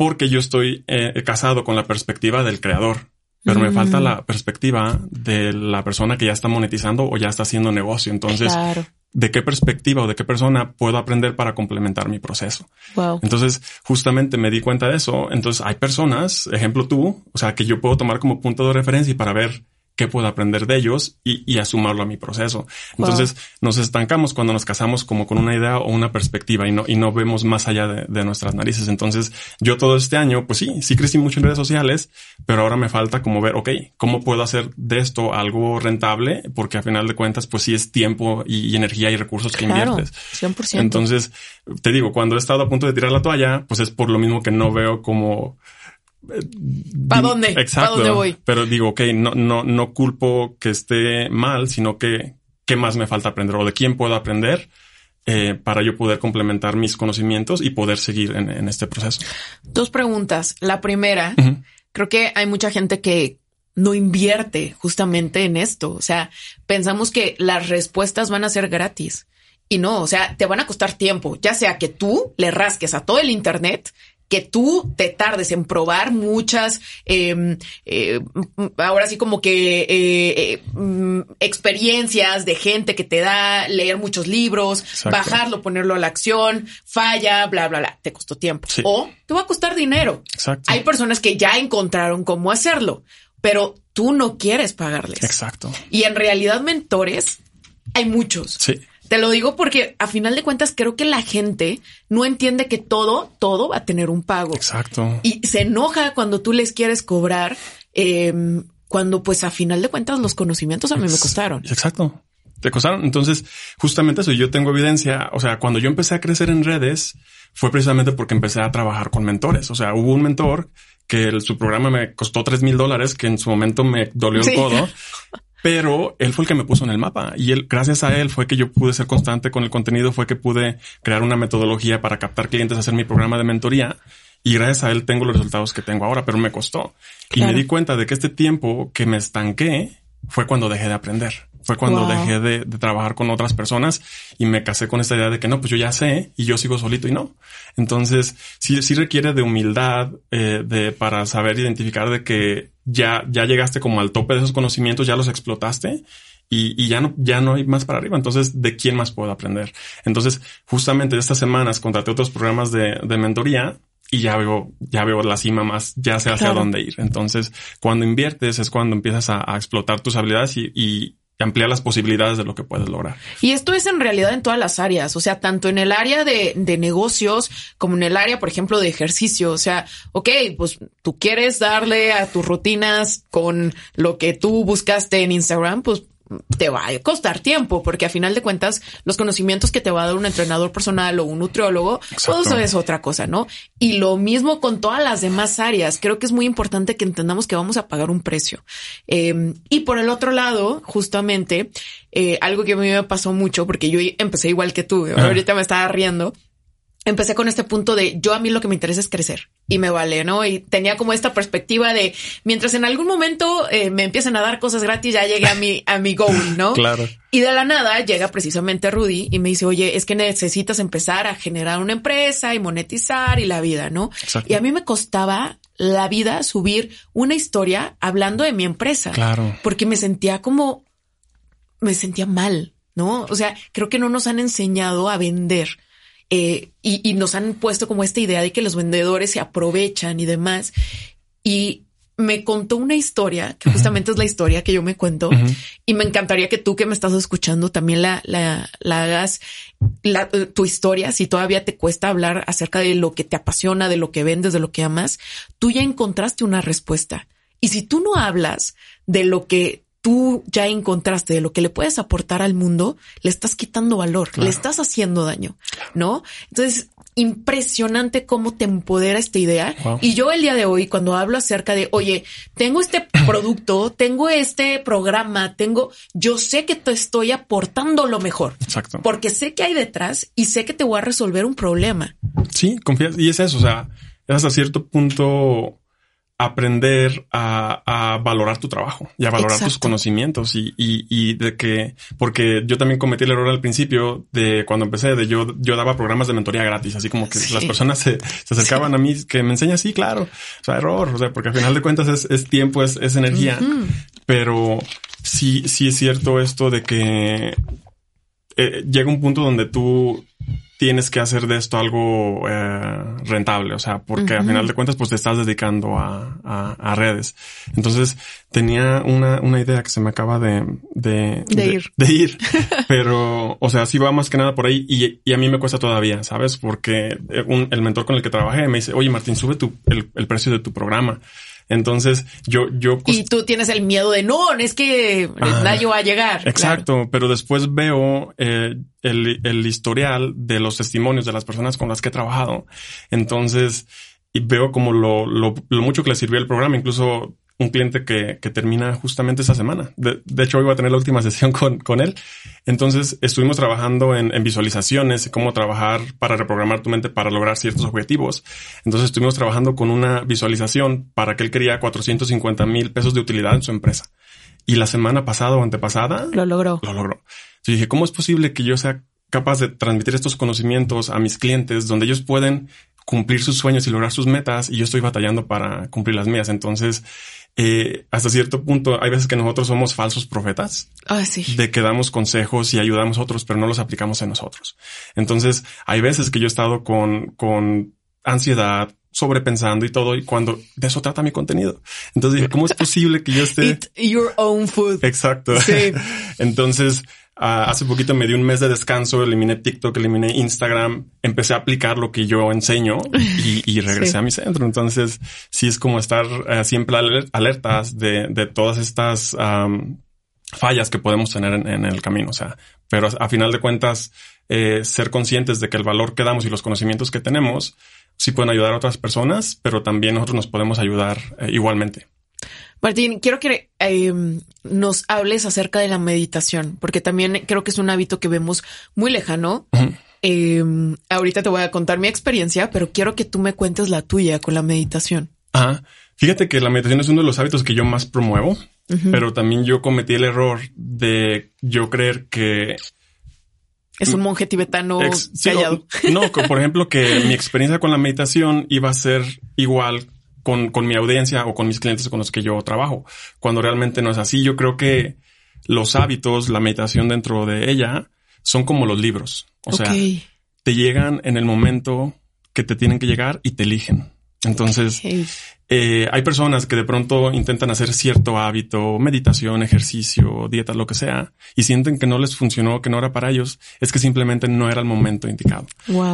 Porque yo estoy eh, casado con la perspectiva del creador, pero me falta mm. la perspectiva de la persona que ya está monetizando o ya está haciendo negocio. Entonces, ¿de qué perspectiva o de qué persona puedo aprender para complementar mi proceso? Entonces, justamente me di cuenta de eso. Entonces, hay personas, ejemplo tú, o sea, que yo puedo tomar como punto de referencia y para ver qué puedo aprender de ellos y, y asumarlo a mi proceso. Entonces nos estancamos cuando nos casamos como con una idea o una perspectiva y no, y no vemos más allá de, de, nuestras narices. Entonces yo todo este año, pues sí, sí crecí mucho en redes sociales, pero ahora me falta como ver, ok, ¿cómo puedo hacer de esto algo rentable? Porque a final de cuentas, pues sí es tiempo y, energía y recursos que inviertes. 100%. Entonces, te digo, cuando he estado a punto de tirar la toalla, pues es por lo mismo que no veo como ¿Para dónde? Exacto. dónde voy? Pero digo, ok, no, no, no culpo que esté mal, sino que qué más me falta aprender o de quién puedo aprender eh, para yo poder complementar mis conocimientos y poder seguir en, este proceso. Dos preguntas. La primera, creo que hay mucha gente que no invierte justamente en esto. O sea, pensamos que las respuestas van a ser gratis. Y no, o sea, te van a costar tiempo, ya sea que tú le rasques a todo el Internet que tú te tardes en probar muchas, em, eh, ahora sí como que eh, eh, mm, experiencias de gente que te da leer muchos libros, bajarlo, ponerlo a la acción, falla, bla, bla, bla, te costó tiempo. O te va a costar dinero. Hay personas que ya encontraron cómo hacerlo, pero tú no quieres pagarles. Exacto. Y en realidad mentores hay muchos. Sí. Te lo digo porque a final de cuentas creo que la gente no entiende que todo, todo va a tener un pago. Exacto. Y se enoja cuando tú les quieres cobrar, em, cuando pues a final de cuentas los conocimientos a mí me costaron. Exacto. Te costaron. Entonces, justamente eso, yo tengo evidencia. O sea, cuando yo empecé a crecer en redes, fue precisamente porque empecé a trabajar con mentores. O sea, hubo un mentor que su programa me costó tres mil dólares, que en su momento me dolió el codo. Pero él fue el que me puso en el mapa y él, gracias a él fue que yo pude ser constante con el contenido, fue que pude crear una metodología para captar clientes, hacer mi programa de mentoría y gracias a él tengo los resultados que tengo ahora, pero me costó. Y me di cuenta de que este tiempo que me estanqué fue cuando dejé de aprender. Fue cuando dejé de, trabajar con otras personas y me casé con esta idea de que no, pues yo ya sé y yo sigo solito y no. Entonces, sí, sí requiere de humildad eh, de, para saber identificar de que ya, ya llegaste como al tope de esos conocimientos, ya los explotaste y, y, ya no, ya no hay más para arriba. Entonces, ¿de quién más puedo aprender? Entonces, justamente estas semanas contraté otros programas de, de mentoría y ya veo, ya veo la cima más, ya sé hacia dónde ir. Entonces, cuando inviertes es cuando empiezas a, explotar tus habilidades y, y ampliar las posibilidades de lo que puedes lograr. Y esto es en realidad en todas las áreas, o sea, tanto en el área de, de, negocios como en el área, por ejemplo, de ejercicio. O sea, ok, pues tú quieres darle a tus rutinas con lo que tú buscaste en Instagram, pues te va a costar tiempo, porque a final de cuentas, los conocimientos que te va a dar un entrenador personal o un nutriólogo, todo eso es otra cosa, ¿no? Y lo mismo con todas las demás áreas. Creo que es muy importante que entendamos que vamos a pagar un precio. Em, y por el otro lado, justamente, eh, algo que a mí me pasó mucho, porque yo empecé igual que tú, ahorita me estaba riendo empecé con este punto de yo a mí lo que me interesa es crecer y me vale, ¿no? Y tenía como esta perspectiva de mientras en algún momento eh, me empiecen a dar cosas gratis, ya llegué a mi, a mi goal, ¿no? Claro. Y de la nada llega precisamente Rudy y me dice, oye, es que necesitas empezar a generar una empresa y monetizar y la vida, ¿no? Y a mí me costaba la vida subir una historia hablando de mi empresa. Claro. Porque me sentía como, me sentía mal, ¿no? O sea, creo que no nos han enseñado a vender eh, y, nos han puesto como esta idea de que los vendedores se aprovechan y demás. Y me contó una historia, que justamente es la historia que yo me cuento, y me encantaría que tú que me estás escuchando también la, la, la hagas, la, tu historia, si todavía te cuesta hablar acerca de lo que te apasiona, de lo que vendes, de lo que amas, tú ya encontraste una respuesta. Y si tú no hablas de lo que tú ya encontraste de lo que le puedes aportar al mundo, le estás quitando valor, le estás haciendo daño, ¿no? Entonces, impresionante cómo te empodera esta idea. Y yo el día de hoy, cuando hablo acerca de, oye, tengo este producto, tengo este programa, tengo, yo sé que te estoy aportando lo mejor. Exacto. Porque sé que hay detrás y sé que te voy a resolver un problema. Sí, confías. Y es eso, o sea, es hasta cierto punto aprender a, valorar tu trabajo y a valorar tus conocimientos y, y, de que, porque yo también cometí el error al principio de cuando empecé, de yo, yo daba programas de mentoría gratis, así como que las personas se, acercaban a mí, que me enseña, sí, claro, o sea, error, o sea, porque al final de cuentas es, tiempo, es, energía, pero sí, sí es cierto esto de que eh, llega un punto donde tú tienes que hacer de esto algo eh, rentable, o sea, porque al final de cuentas, pues te estás dedicando a, redes. Entonces, tenía una, una, idea que se me acaba de, de, ir. De ir. Pero, o sea, sí va más que nada por ahí y, y a mí me cuesta todavía, ¿sabes? Porque el mentor con el que trabajé me dice, oye, Martín, sube tu, el, el precio de tu programa. Entonces yo, yo... Y tú tienes el miedo de no, es que nadie va a llegar. Exacto, pero después veo eh, el, el historial de los testimonios de las personas con las que he trabajado. Entonces, y veo como lo, lo, lo, mucho que le sirvió el programa. Incluso un cliente que, que termina justamente esa semana. De, de, hecho, hoy voy a tener la última sesión con, con él. Entonces, estuvimos trabajando en, en visualizaciones, cómo trabajar para reprogramar tu mente para lograr ciertos objetivos. Entonces, estuvimos trabajando con una visualización para que él quería 450 mil pesos de utilidad en su empresa. Y la semana pasada o antepasada lo logró. Lo logró. Yo dije, ¿cómo es posible que yo sea capaz de transmitir estos conocimientos a mis clientes donde ellos pueden cumplir sus sueños y lograr sus metas y yo estoy batallando para cumplir las mías? Entonces, eh, hasta cierto punto hay veces que nosotros somos falsos profetas. Ah, sí. De que damos consejos y ayudamos a otros, pero no los aplicamos en nosotros. Entonces, hay veces que yo he estado con, con ansiedad, sobrepensando y todo, y cuando de eso trata mi contenido. Entonces dije, ¿cómo es posible que yo esté... Eat your own food. Exacto. Sí. Entonces, Ah, hace poquito me di un mes de descanso, eliminé TikTok, eliminé Instagram, empecé a aplicar lo que yo enseño y, regresé a mi centro. Entonces, sí es como estar eh, siempre alertas de, de, todas estas fallas que podemos tener en, el camino. O sea, pero a, final de cuentas, eh, ser conscientes de que el valor que damos y los conocimientos que tenemos sí pueden ayudar a otras personas, pero también nosotros nos podemos ayudar eh, igualmente. Martín, quiero que em, nos hables acerca de la meditación, porque también creo que es un hábito que vemos muy lejano. Em, ahorita te voy a contar mi experiencia, pero quiero que tú me cuentes la tuya con la meditación. Ajá. Fíjate que la meditación es uno de los hábitos que yo más promuevo, pero también yo cometí el error de yo creer que es un monje tibetano callado. no, por ejemplo, que mi experiencia con la meditación iba a ser igual con, con mi audiencia o con mis clientes con los que yo trabajo, cuando realmente no es así. Yo creo que los hábitos, la meditación dentro de ella, son como los libros. O sea, te llegan en el momento que te tienen que llegar y te eligen. Entonces, eh, hay personas que de pronto intentan hacer cierto hábito, meditación, ejercicio, dieta, lo que sea, y sienten que no les funcionó, que no era para ellos, es que simplemente no era el momento indicado.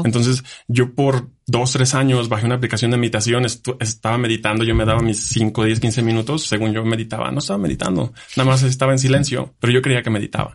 Entonces, yo por dos, tres años bajé una aplicación de meditación, estaba meditando, yo me daba mis 5, 10, 15 minutos, según yo meditaba, no estaba meditando, nada más estaba en silencio, pero yo creía que meditaba.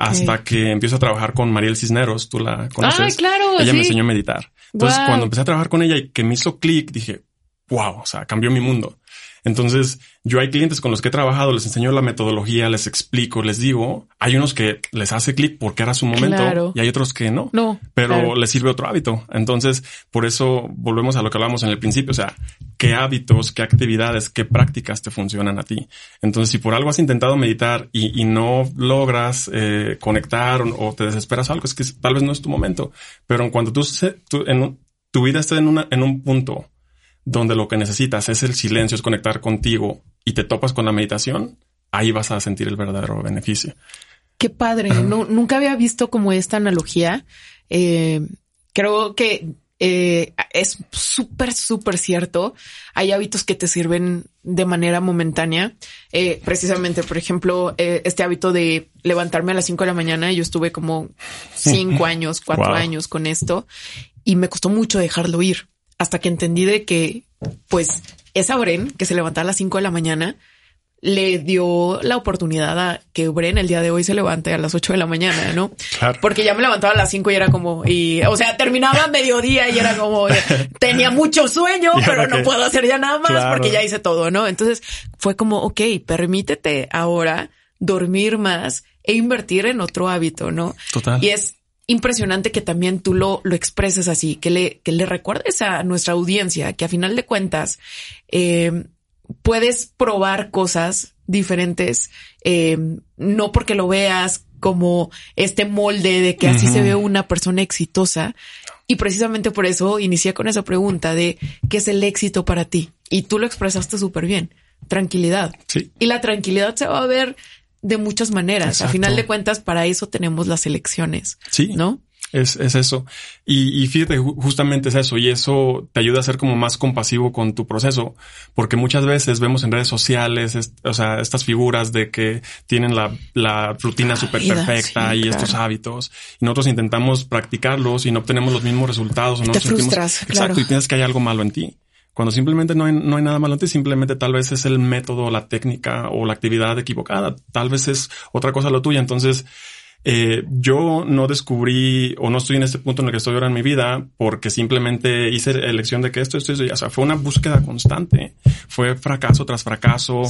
Hasta que empiezo a trabajar con Mariel Cisneros, tú la conoces. claro. Ella me enseñó a meditar. Entonces, cuando empecé a trabajar con ella y que me hizo clic, dije, wow, o sea, cambió mi mundo. Entonces, yo hay clientes con los que he trabajado, les enseño la metodología, les explico, les digo, hay unos que les hace clic porque era su momento y hay otros que no, no pero les sirve otro hábito. Entonces, por eso volvemos a lo que hablamos en el principio, o sea, qué hábitos, qué actividades, qué prácticas te funcionan a ti. Entonces, si por algo has intentado meditar y, no logras eh, conectar o, te desesperas algo, es que tal vez no es tu momento, pero en cuanto tú, en, tu vida esté en, una, en un punto donde lo que necesitas es el silencio, es conectar contigo y te topas con la meditación, ahí vas a sentir el verdadero beneficio. Qué padre. No, nunca había visto como esta analogía. Eh, creo que eh, es súper, súper cierto. Hay hábitos que te sirven de manera momentánea. Eh, precisamente, por ejemplo, este hábito de levantarme a las 5 de la mañana. Yo estuve como cinco años, cuatro años con esto y me costó mucho dejarlo ir hasta que entendí de que, pues, esa Bren que se levantaba a las 5 de la mañana le dio la oportunidad a que Bren el día de hoy se levante a las 8 de la mañana, ¿no? Claro. Porque ya me levantaba a las 5 y era como, y, o sea, terminaba mediodía y era como, tenía mucho sueño, pero no puedo hacer ya nada más porque ya hice todo, ¿no? Entonces fue como, ok, permítete ahora dormir más e invertir en otro hábito, ¿no? Total. Y es impresionante que también tú lo, lo expreses así, que le, que le recuerdes a nuestra audiencia que a final de cuentas eh, puedes probar cosas diferentes, eh, no porque lo veas como este molde de que así se ve una persona exitosa. Y precisamente por eso inicié con esa pregunta de qué es el éxito para ti. Y tú lo expresaste súper bien. Tranquilidad. Sí. Y la tranquilidad se va a ver de muchas maneras. A final de cuentas, para eso tenemos las elecciones. Sí. ¿No? Es, es eso. Y, y, fíjate, justamente es eso. Y eso te ayuda a ser como más compasivo con tu proceso. Porque muchas veces vemos en redes sociales, o sea, estas figuras de que tienen la, la rutina súper perfecta y estos hábitos. Y nosotros intentamos practicarlos y no obtenemos los mismos resultados. O no te frustras, Exacto. Y piensas que hay algo malo en ti. Cuando simplemente no hay, no hay nada malo en ti, simplemente tal vez es el método, la técnica o la actividad equivocada. Tal vez es otra cosa lo tuya. Entonces, eh, yo no descubrí o no estoy en este punto en el que estoy ahora en mi vida porque simplemente hice elección de que esto, esto, esto. O sea, fue una búsqueda constante. Fue fracaso tras fracaso,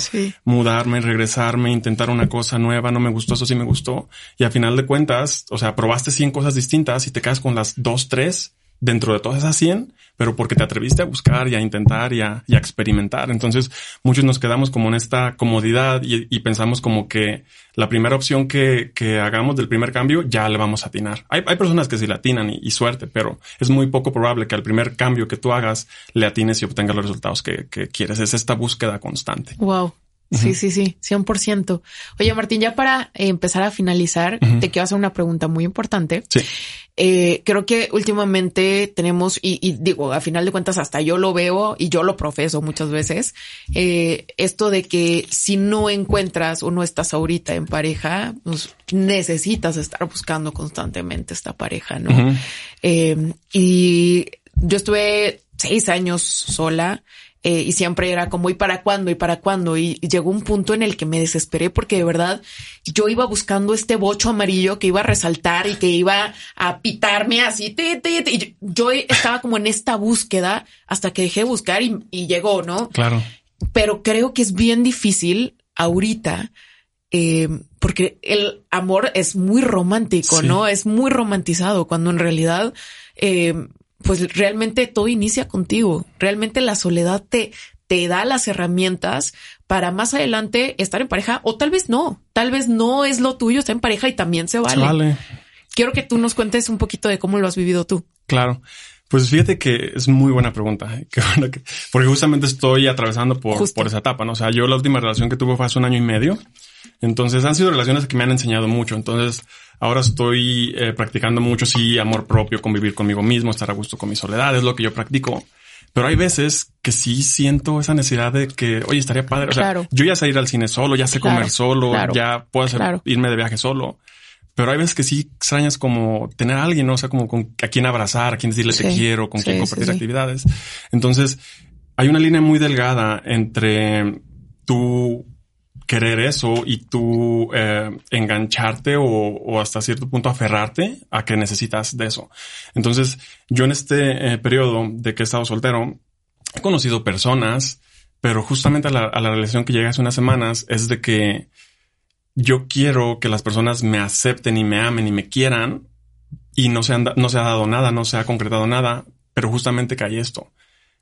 mudarme, regresarme, intentar una cosa nueva. No me gustó, eso sí me gustó. Y al final de cuentas, o sea, probaste 100 cosas distintas y te quedas con las dos, tres dentro de todas esas 100, pero porque te atreviste a buscar y a intentar y a, experimentar. Entonces, muchos nos quedamos como en esta comodidad y, pensamos como que la primera opción que, hagamos del primer cambio ya le vamos a atinar. Hay, personas que sí le atinan y, suerte, pero es muy poco probable que al primer cambio que tú hagas le atines y obtengas los resultados que, que quieres. Es esta búsqueda constante. Wow. Sí, sí, sí, 100%. Oye, Martín, ya para empezar a finalizar, te quiero hacer una pregunta muy importante. Sí. Eh, creo que últimamente tenemos, y, digo, a final de cuentas, hasta yo lo veo y yo lo profeso muchas veces, eh, esto de que si no encuentras o no estás ahorita en pareja, pues necesitas estar buscando constantemente esta pareja, ¿no? Eh, y yo estuve seis años sola eh, y siempre era como, ¿y para cuándo? ¿Y para cuándo? Y, llegó un punto en el que me desesperé porque de verdad yo iba buscando este bocho amarillo que iba a resaltar y que iba a pitarme así. y yo estaba como en esta búsqueda hasta que dejé de buscar y, llegó, ¿no? Claro. pero creo que es bien difícil ahorita eh, porque el amor es muy romántico, ¿no? Es muy romantizado cuando en realidad, eh, pues realmente todo inicia contigo. Realmente la soledad te, te da las herramientas para más adelante estar en pareja o tal vez no, tal vez no es lo tuyo, estar en pareja y también se vale. vale. Quiero que tú nos cuentes un poquito de cómo lo has vivido tú. Claro. Pues fíjate que es muy buena pregunta, porque justamente estoy atravesando por, por esa etapa, ¿no? O sea, yo la última relación que tuve fue hace un año y medio entonces han sido relaciones que me han enseñado mucho. Entonces ahora estoy eh, practicando mucho, sí, amor propio, convivir conmigo mismo, estar a gusto con mi soledad, es lo que yo practico. Pero hay veces que sí siento esa necesidad de que, oye, estaría padre. O sea, yo ya sé ir al cine solo, ya sé comer solo, ya puedo hacer, irme de viaje solo. Pero hay veces que sí extrañas como tener a alguien, ¿no? O sea, como con, a quien abrazar, a quien decirle te quiero, con quien compartir actividades. Entonces, hay una línea muy delgada entre tú querer eso y tú eh, engancharte o, hasta cierto punto aferrarte a que necesitas de eso. Entonces, yo en este eh, periodo de que he estado soltero, he conocido personas, pero justamente a la, a la relación que llega hace unas semanas es de que yo quiero que las personas me acepten y me amen y me quieran y no se, no se ha dado nada, no se ha concretado nada, pero justamente hay esto.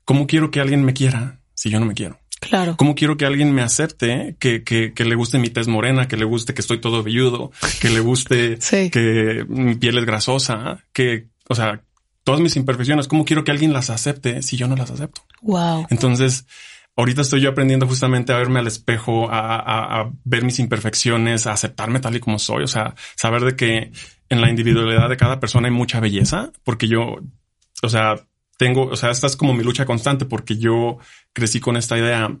¿Cómo quiero que alguien me quiera si yo no me quiero? Claro. ¿Cómo quiero que alguien me acepte, que, que, que le guste mi tez morena, que le guste que estoy todo velludo, que le guste que mi piel es grasosa, que, o sea, todas mis imperfecciones, ¿cómo quiero que alguien las acepte si yo no las acepto? Wow. Entonces, ahorita estoy yo aprendiendo justamente a verme al espejo, a, a, a, ver mis imperfecciones, a aceptarme tal y como soy, o sea, saber de que en la individualidad de cada persona hay mucha belleza, porque yo, o sea, tengo, o sea, esta es como mi lucha constante porque yo crecí con esta idea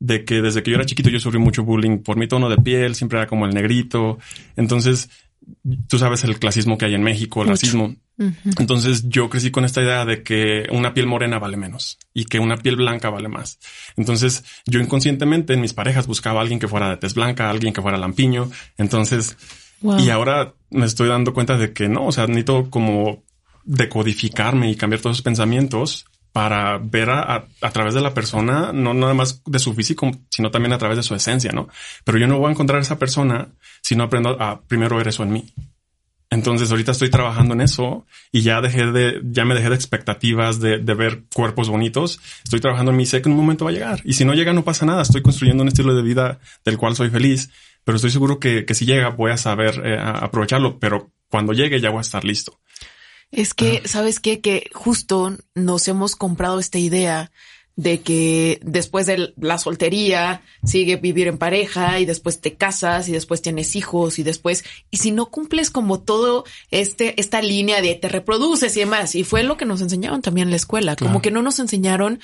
de que desde que yo era chiquito yo sufrí mucho bullying por mi tono de piel, siempre era como el negrito. Entonces, tú sabes el clasismo que hay en México, el racismo. Entonces yo crecí con esta idea de que una piel morena vale menos y que una piel blanca vale más. Entonces yo inconscientemente en mis parejas buscaba a alguien que fuera de tez blanca, alguien que fuera lampiño. Entonces, y ahora me estoy dando cuenta de que no, o sea, necesito como decodificarme y cambiar todos esos pensamientos para ver a, través de la persona, no nada más de su físico, sino también a través de su esencia, ¿no? Pero yo no voy a encontrar esa persona si no aprendo a primero ver eso en mí. Entonces ahorita estoy trabajando en eso y ya dejé de, ya me dejé de expectativas de, de, ver cuerpos bonitos. Estoy trabajando en mí, sé que en un momento va a llegar. Y si no llega, no pasa nada. Estoy construyendo un estilo de vida del cual soy feliz, pero estoy seguro que, que si llega voy a saber eh, aprovecharlo, pero cuando llegue ya voy a estar listo. Es que, ¿sabes qué? Que justo nos hemos comprado esta idea de que después de la soltería sigue vivir en pareja y después te casas y después tienes hijos y después, y si no cumples como todo este, esta línea de te reproduces y demás, y fue lo que nos enseñaron también en la escuela, como que no nos enseñaron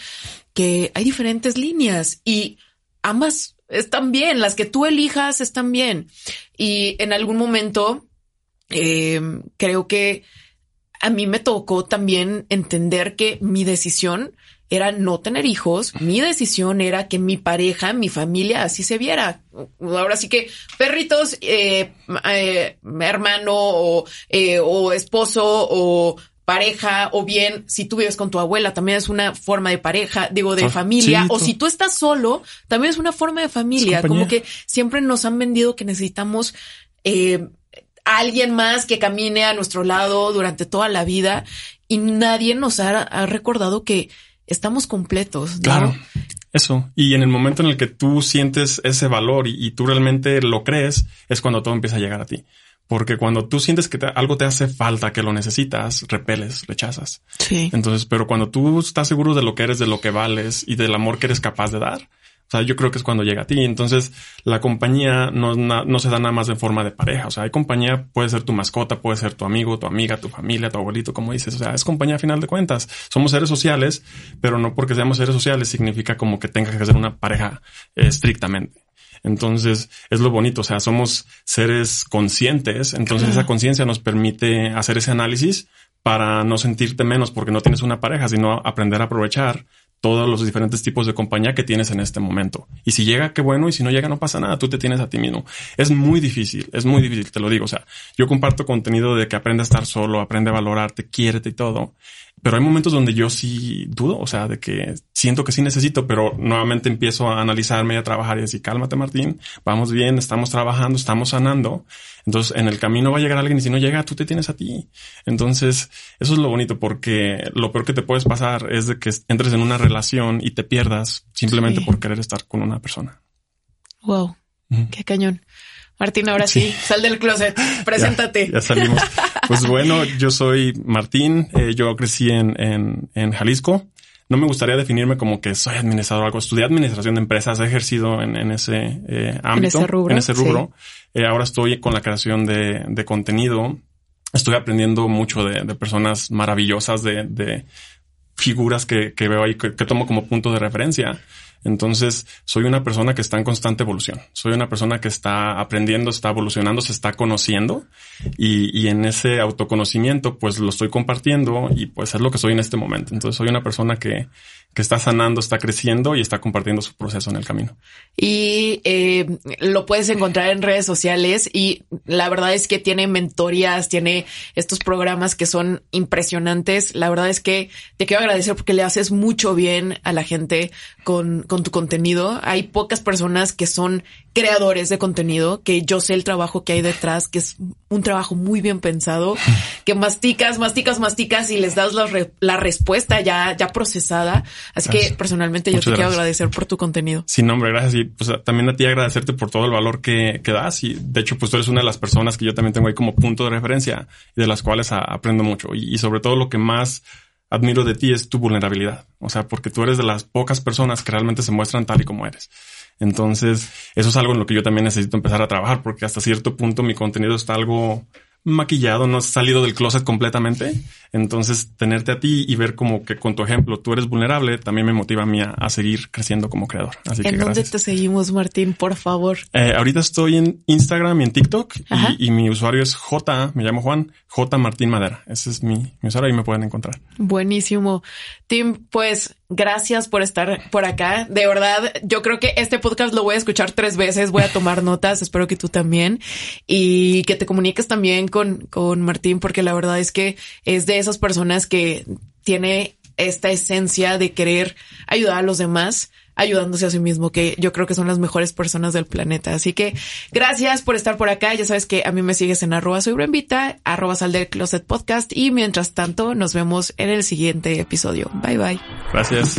que hay diferentes líneas y ambas están bien, las que tú elijas están bien. Y en algún momento, eh, creo que a mí me tocó también entender que mi decisión era no tener hijos, mi decisión era que mi pareja, mi familia así se viera. Ahora sí que perritos, eh, eh, hermano o, eh, o esposo o pareja o bien si tú vives con tu abuela también es una forma de pareja, digo de familia o si tú estás solo también es una forma de familia, como que siempre nos han vendido que necesitamos eh, alguien más que camine a nuestro lado durante toda la vida y nadie nos ha, recordado que estamos completos. Claro. Eso. Y en el momento en el que tú sientes ese valor y, tú realmente lo crees, es cuando todo empieza a llegar a ti. Porque cuando tú sientes que algo te hace falta, que lo necesitas, repeles, rechazas. Sí. Entonces, pero cuando tú estás seguro de lo que eres, de lo que vales y del amor que eres capaz de dar, o sea, yo creo que es cuando llega a ti. Entonces, la compañía no, no, se da nada más de forma de pareja. O sea, hay compañía, puede ser tu mascota, puede ser tu amigo, tu amiga, tu familia, tu abuelito, como dices. O sea, es compañía a final de cuentas. Somos seres sociales, pero no porque seamos seres sociales significa como que tengas que ser una pareja estrictamente. Entonces, es lo bonito. O sea, somos seres conscientes. Entonces, esa conciencia nos permite hacer ese análisis para no sentirte menos porque no tienes una pareja, sino aprender a aprovechar todos los diferentes tipos de compañía que tienes en este momento. Y si llega, qué bueno, y si no llega, no pasa nada, tú te tienes a ti mismo. Es muy difícil, es muy difícil, te lo digo. O sea, yo comparto contenido de que aprende a estar solo, aprende a valorarte, quiérete y todo. Pero hay momentos donde yo sí dudo, o sea, de que siento que sí necesito, pero nuevamente empiezo a analizarme y a trabajar y decir, cálmate Martín, vamos bien, estamos trabajando, estamos sanando. Entonces en el camino va a llegar alguien y si no llega, tú te tienes a ti. Entonces eso es lo bonito porque lo peor que te puedes pasar es de que entres en una relación y te pierdas simplemente por querer estar con una persona. Wow, qué cañón. Martín, ahora sí, sal del closet, preséntate. Ya, salimos. Pues bueno, yo soy Martín, eh, yo crecí en, en, en, Jalisco. No me gustaría definirme como que soy administrador o algo. Estudié administración de empresas, he ejercido en, en ese eh, ámbito, en ese rubro. En ese rubro. Eh, ahora estoy con la creación de, de contenido. Estoy aprendiendo mucho de, de personas maravillosas, de, de figuras que, que veo ahí, que, que tomo como punto de referencia. Entonces, soy una persona que está en constante evolución. Soy una persona que está aprendiendo, está evolucionando, se está conociendo y, y, en ese autoconocimiento, pues lo estoy compartiendo y pues es lo que soy en este momento. Entonces, soy una persona que, que está sanando, está creciendo y está compartiendo su proceso en el camino. Y eh, lo puedes encontrar en redes sociales y la verdad es que tiene mentorías, tiene estos programas que son impresionantes. La verdad es que te quiero agradecer porque le haces mucho bien a la gente con, con tu contenido. Hay pocas personas que son creadores de contenido, que yo sé el trabajo que hay detrás, que es un trabajo muy bien pensado, que masticas, masticas, masticas y les das la, la respuesta ya, ya procesada Así que personalmente yo te quiero agradecer por tu contenido. Sin nombre, gracias. Y pues también a ti agradecerte por todo el valor que, que das. Y de hecho, pues tú eres una de las personas que yo también tengo ahí como punto de referencia y de las cuales aprendo mucho. Y, sobre todo lo que más admiro de ti es tu vulnerabilidad. O sea, porque tú eres de las pocas personas que realmente se muestran tal y como eres. Entonces, eso es algo en lo que yo también necesito empezar a trabajar porque hasta cierto punto mi contenido está algo maquillado, no has salido del closet completamente. Entonces, tenerte a ti y ver como que con tu ejemplo tú eres vulnerable también me motiva a mí a, seguir creciendo como creador. Así ¿En dónde te seguimos, Martín? Por favor. Eh, ahorita estoy en Instagram y en TikTok y, mi usuario es J, me llamo Juan, J Martín Madera. Ese es mi, mi usuario, ahí me pueden encontrar. Buenísimo. Tim, pues gracias por estar por acá. De verdad, yo creo que este podcast lo voy a escuchar tres veces, voy a tomar notas, espero que tú también. Y que te comuniques también con, con Martín, porque la verdad es que es de esas personas que tiene esta esencia de querer ayudar a los demás ayudándose a sí mismo, que yo creo que son las mejores personas del planeta. Así que gracias por estar por acá. Ya sabes que a mí me sigues en arroba soy Brembita, arroba sal del closet podcast y mientras tanto nos vemos en el siguiente episodio. Bye bye. Gracias.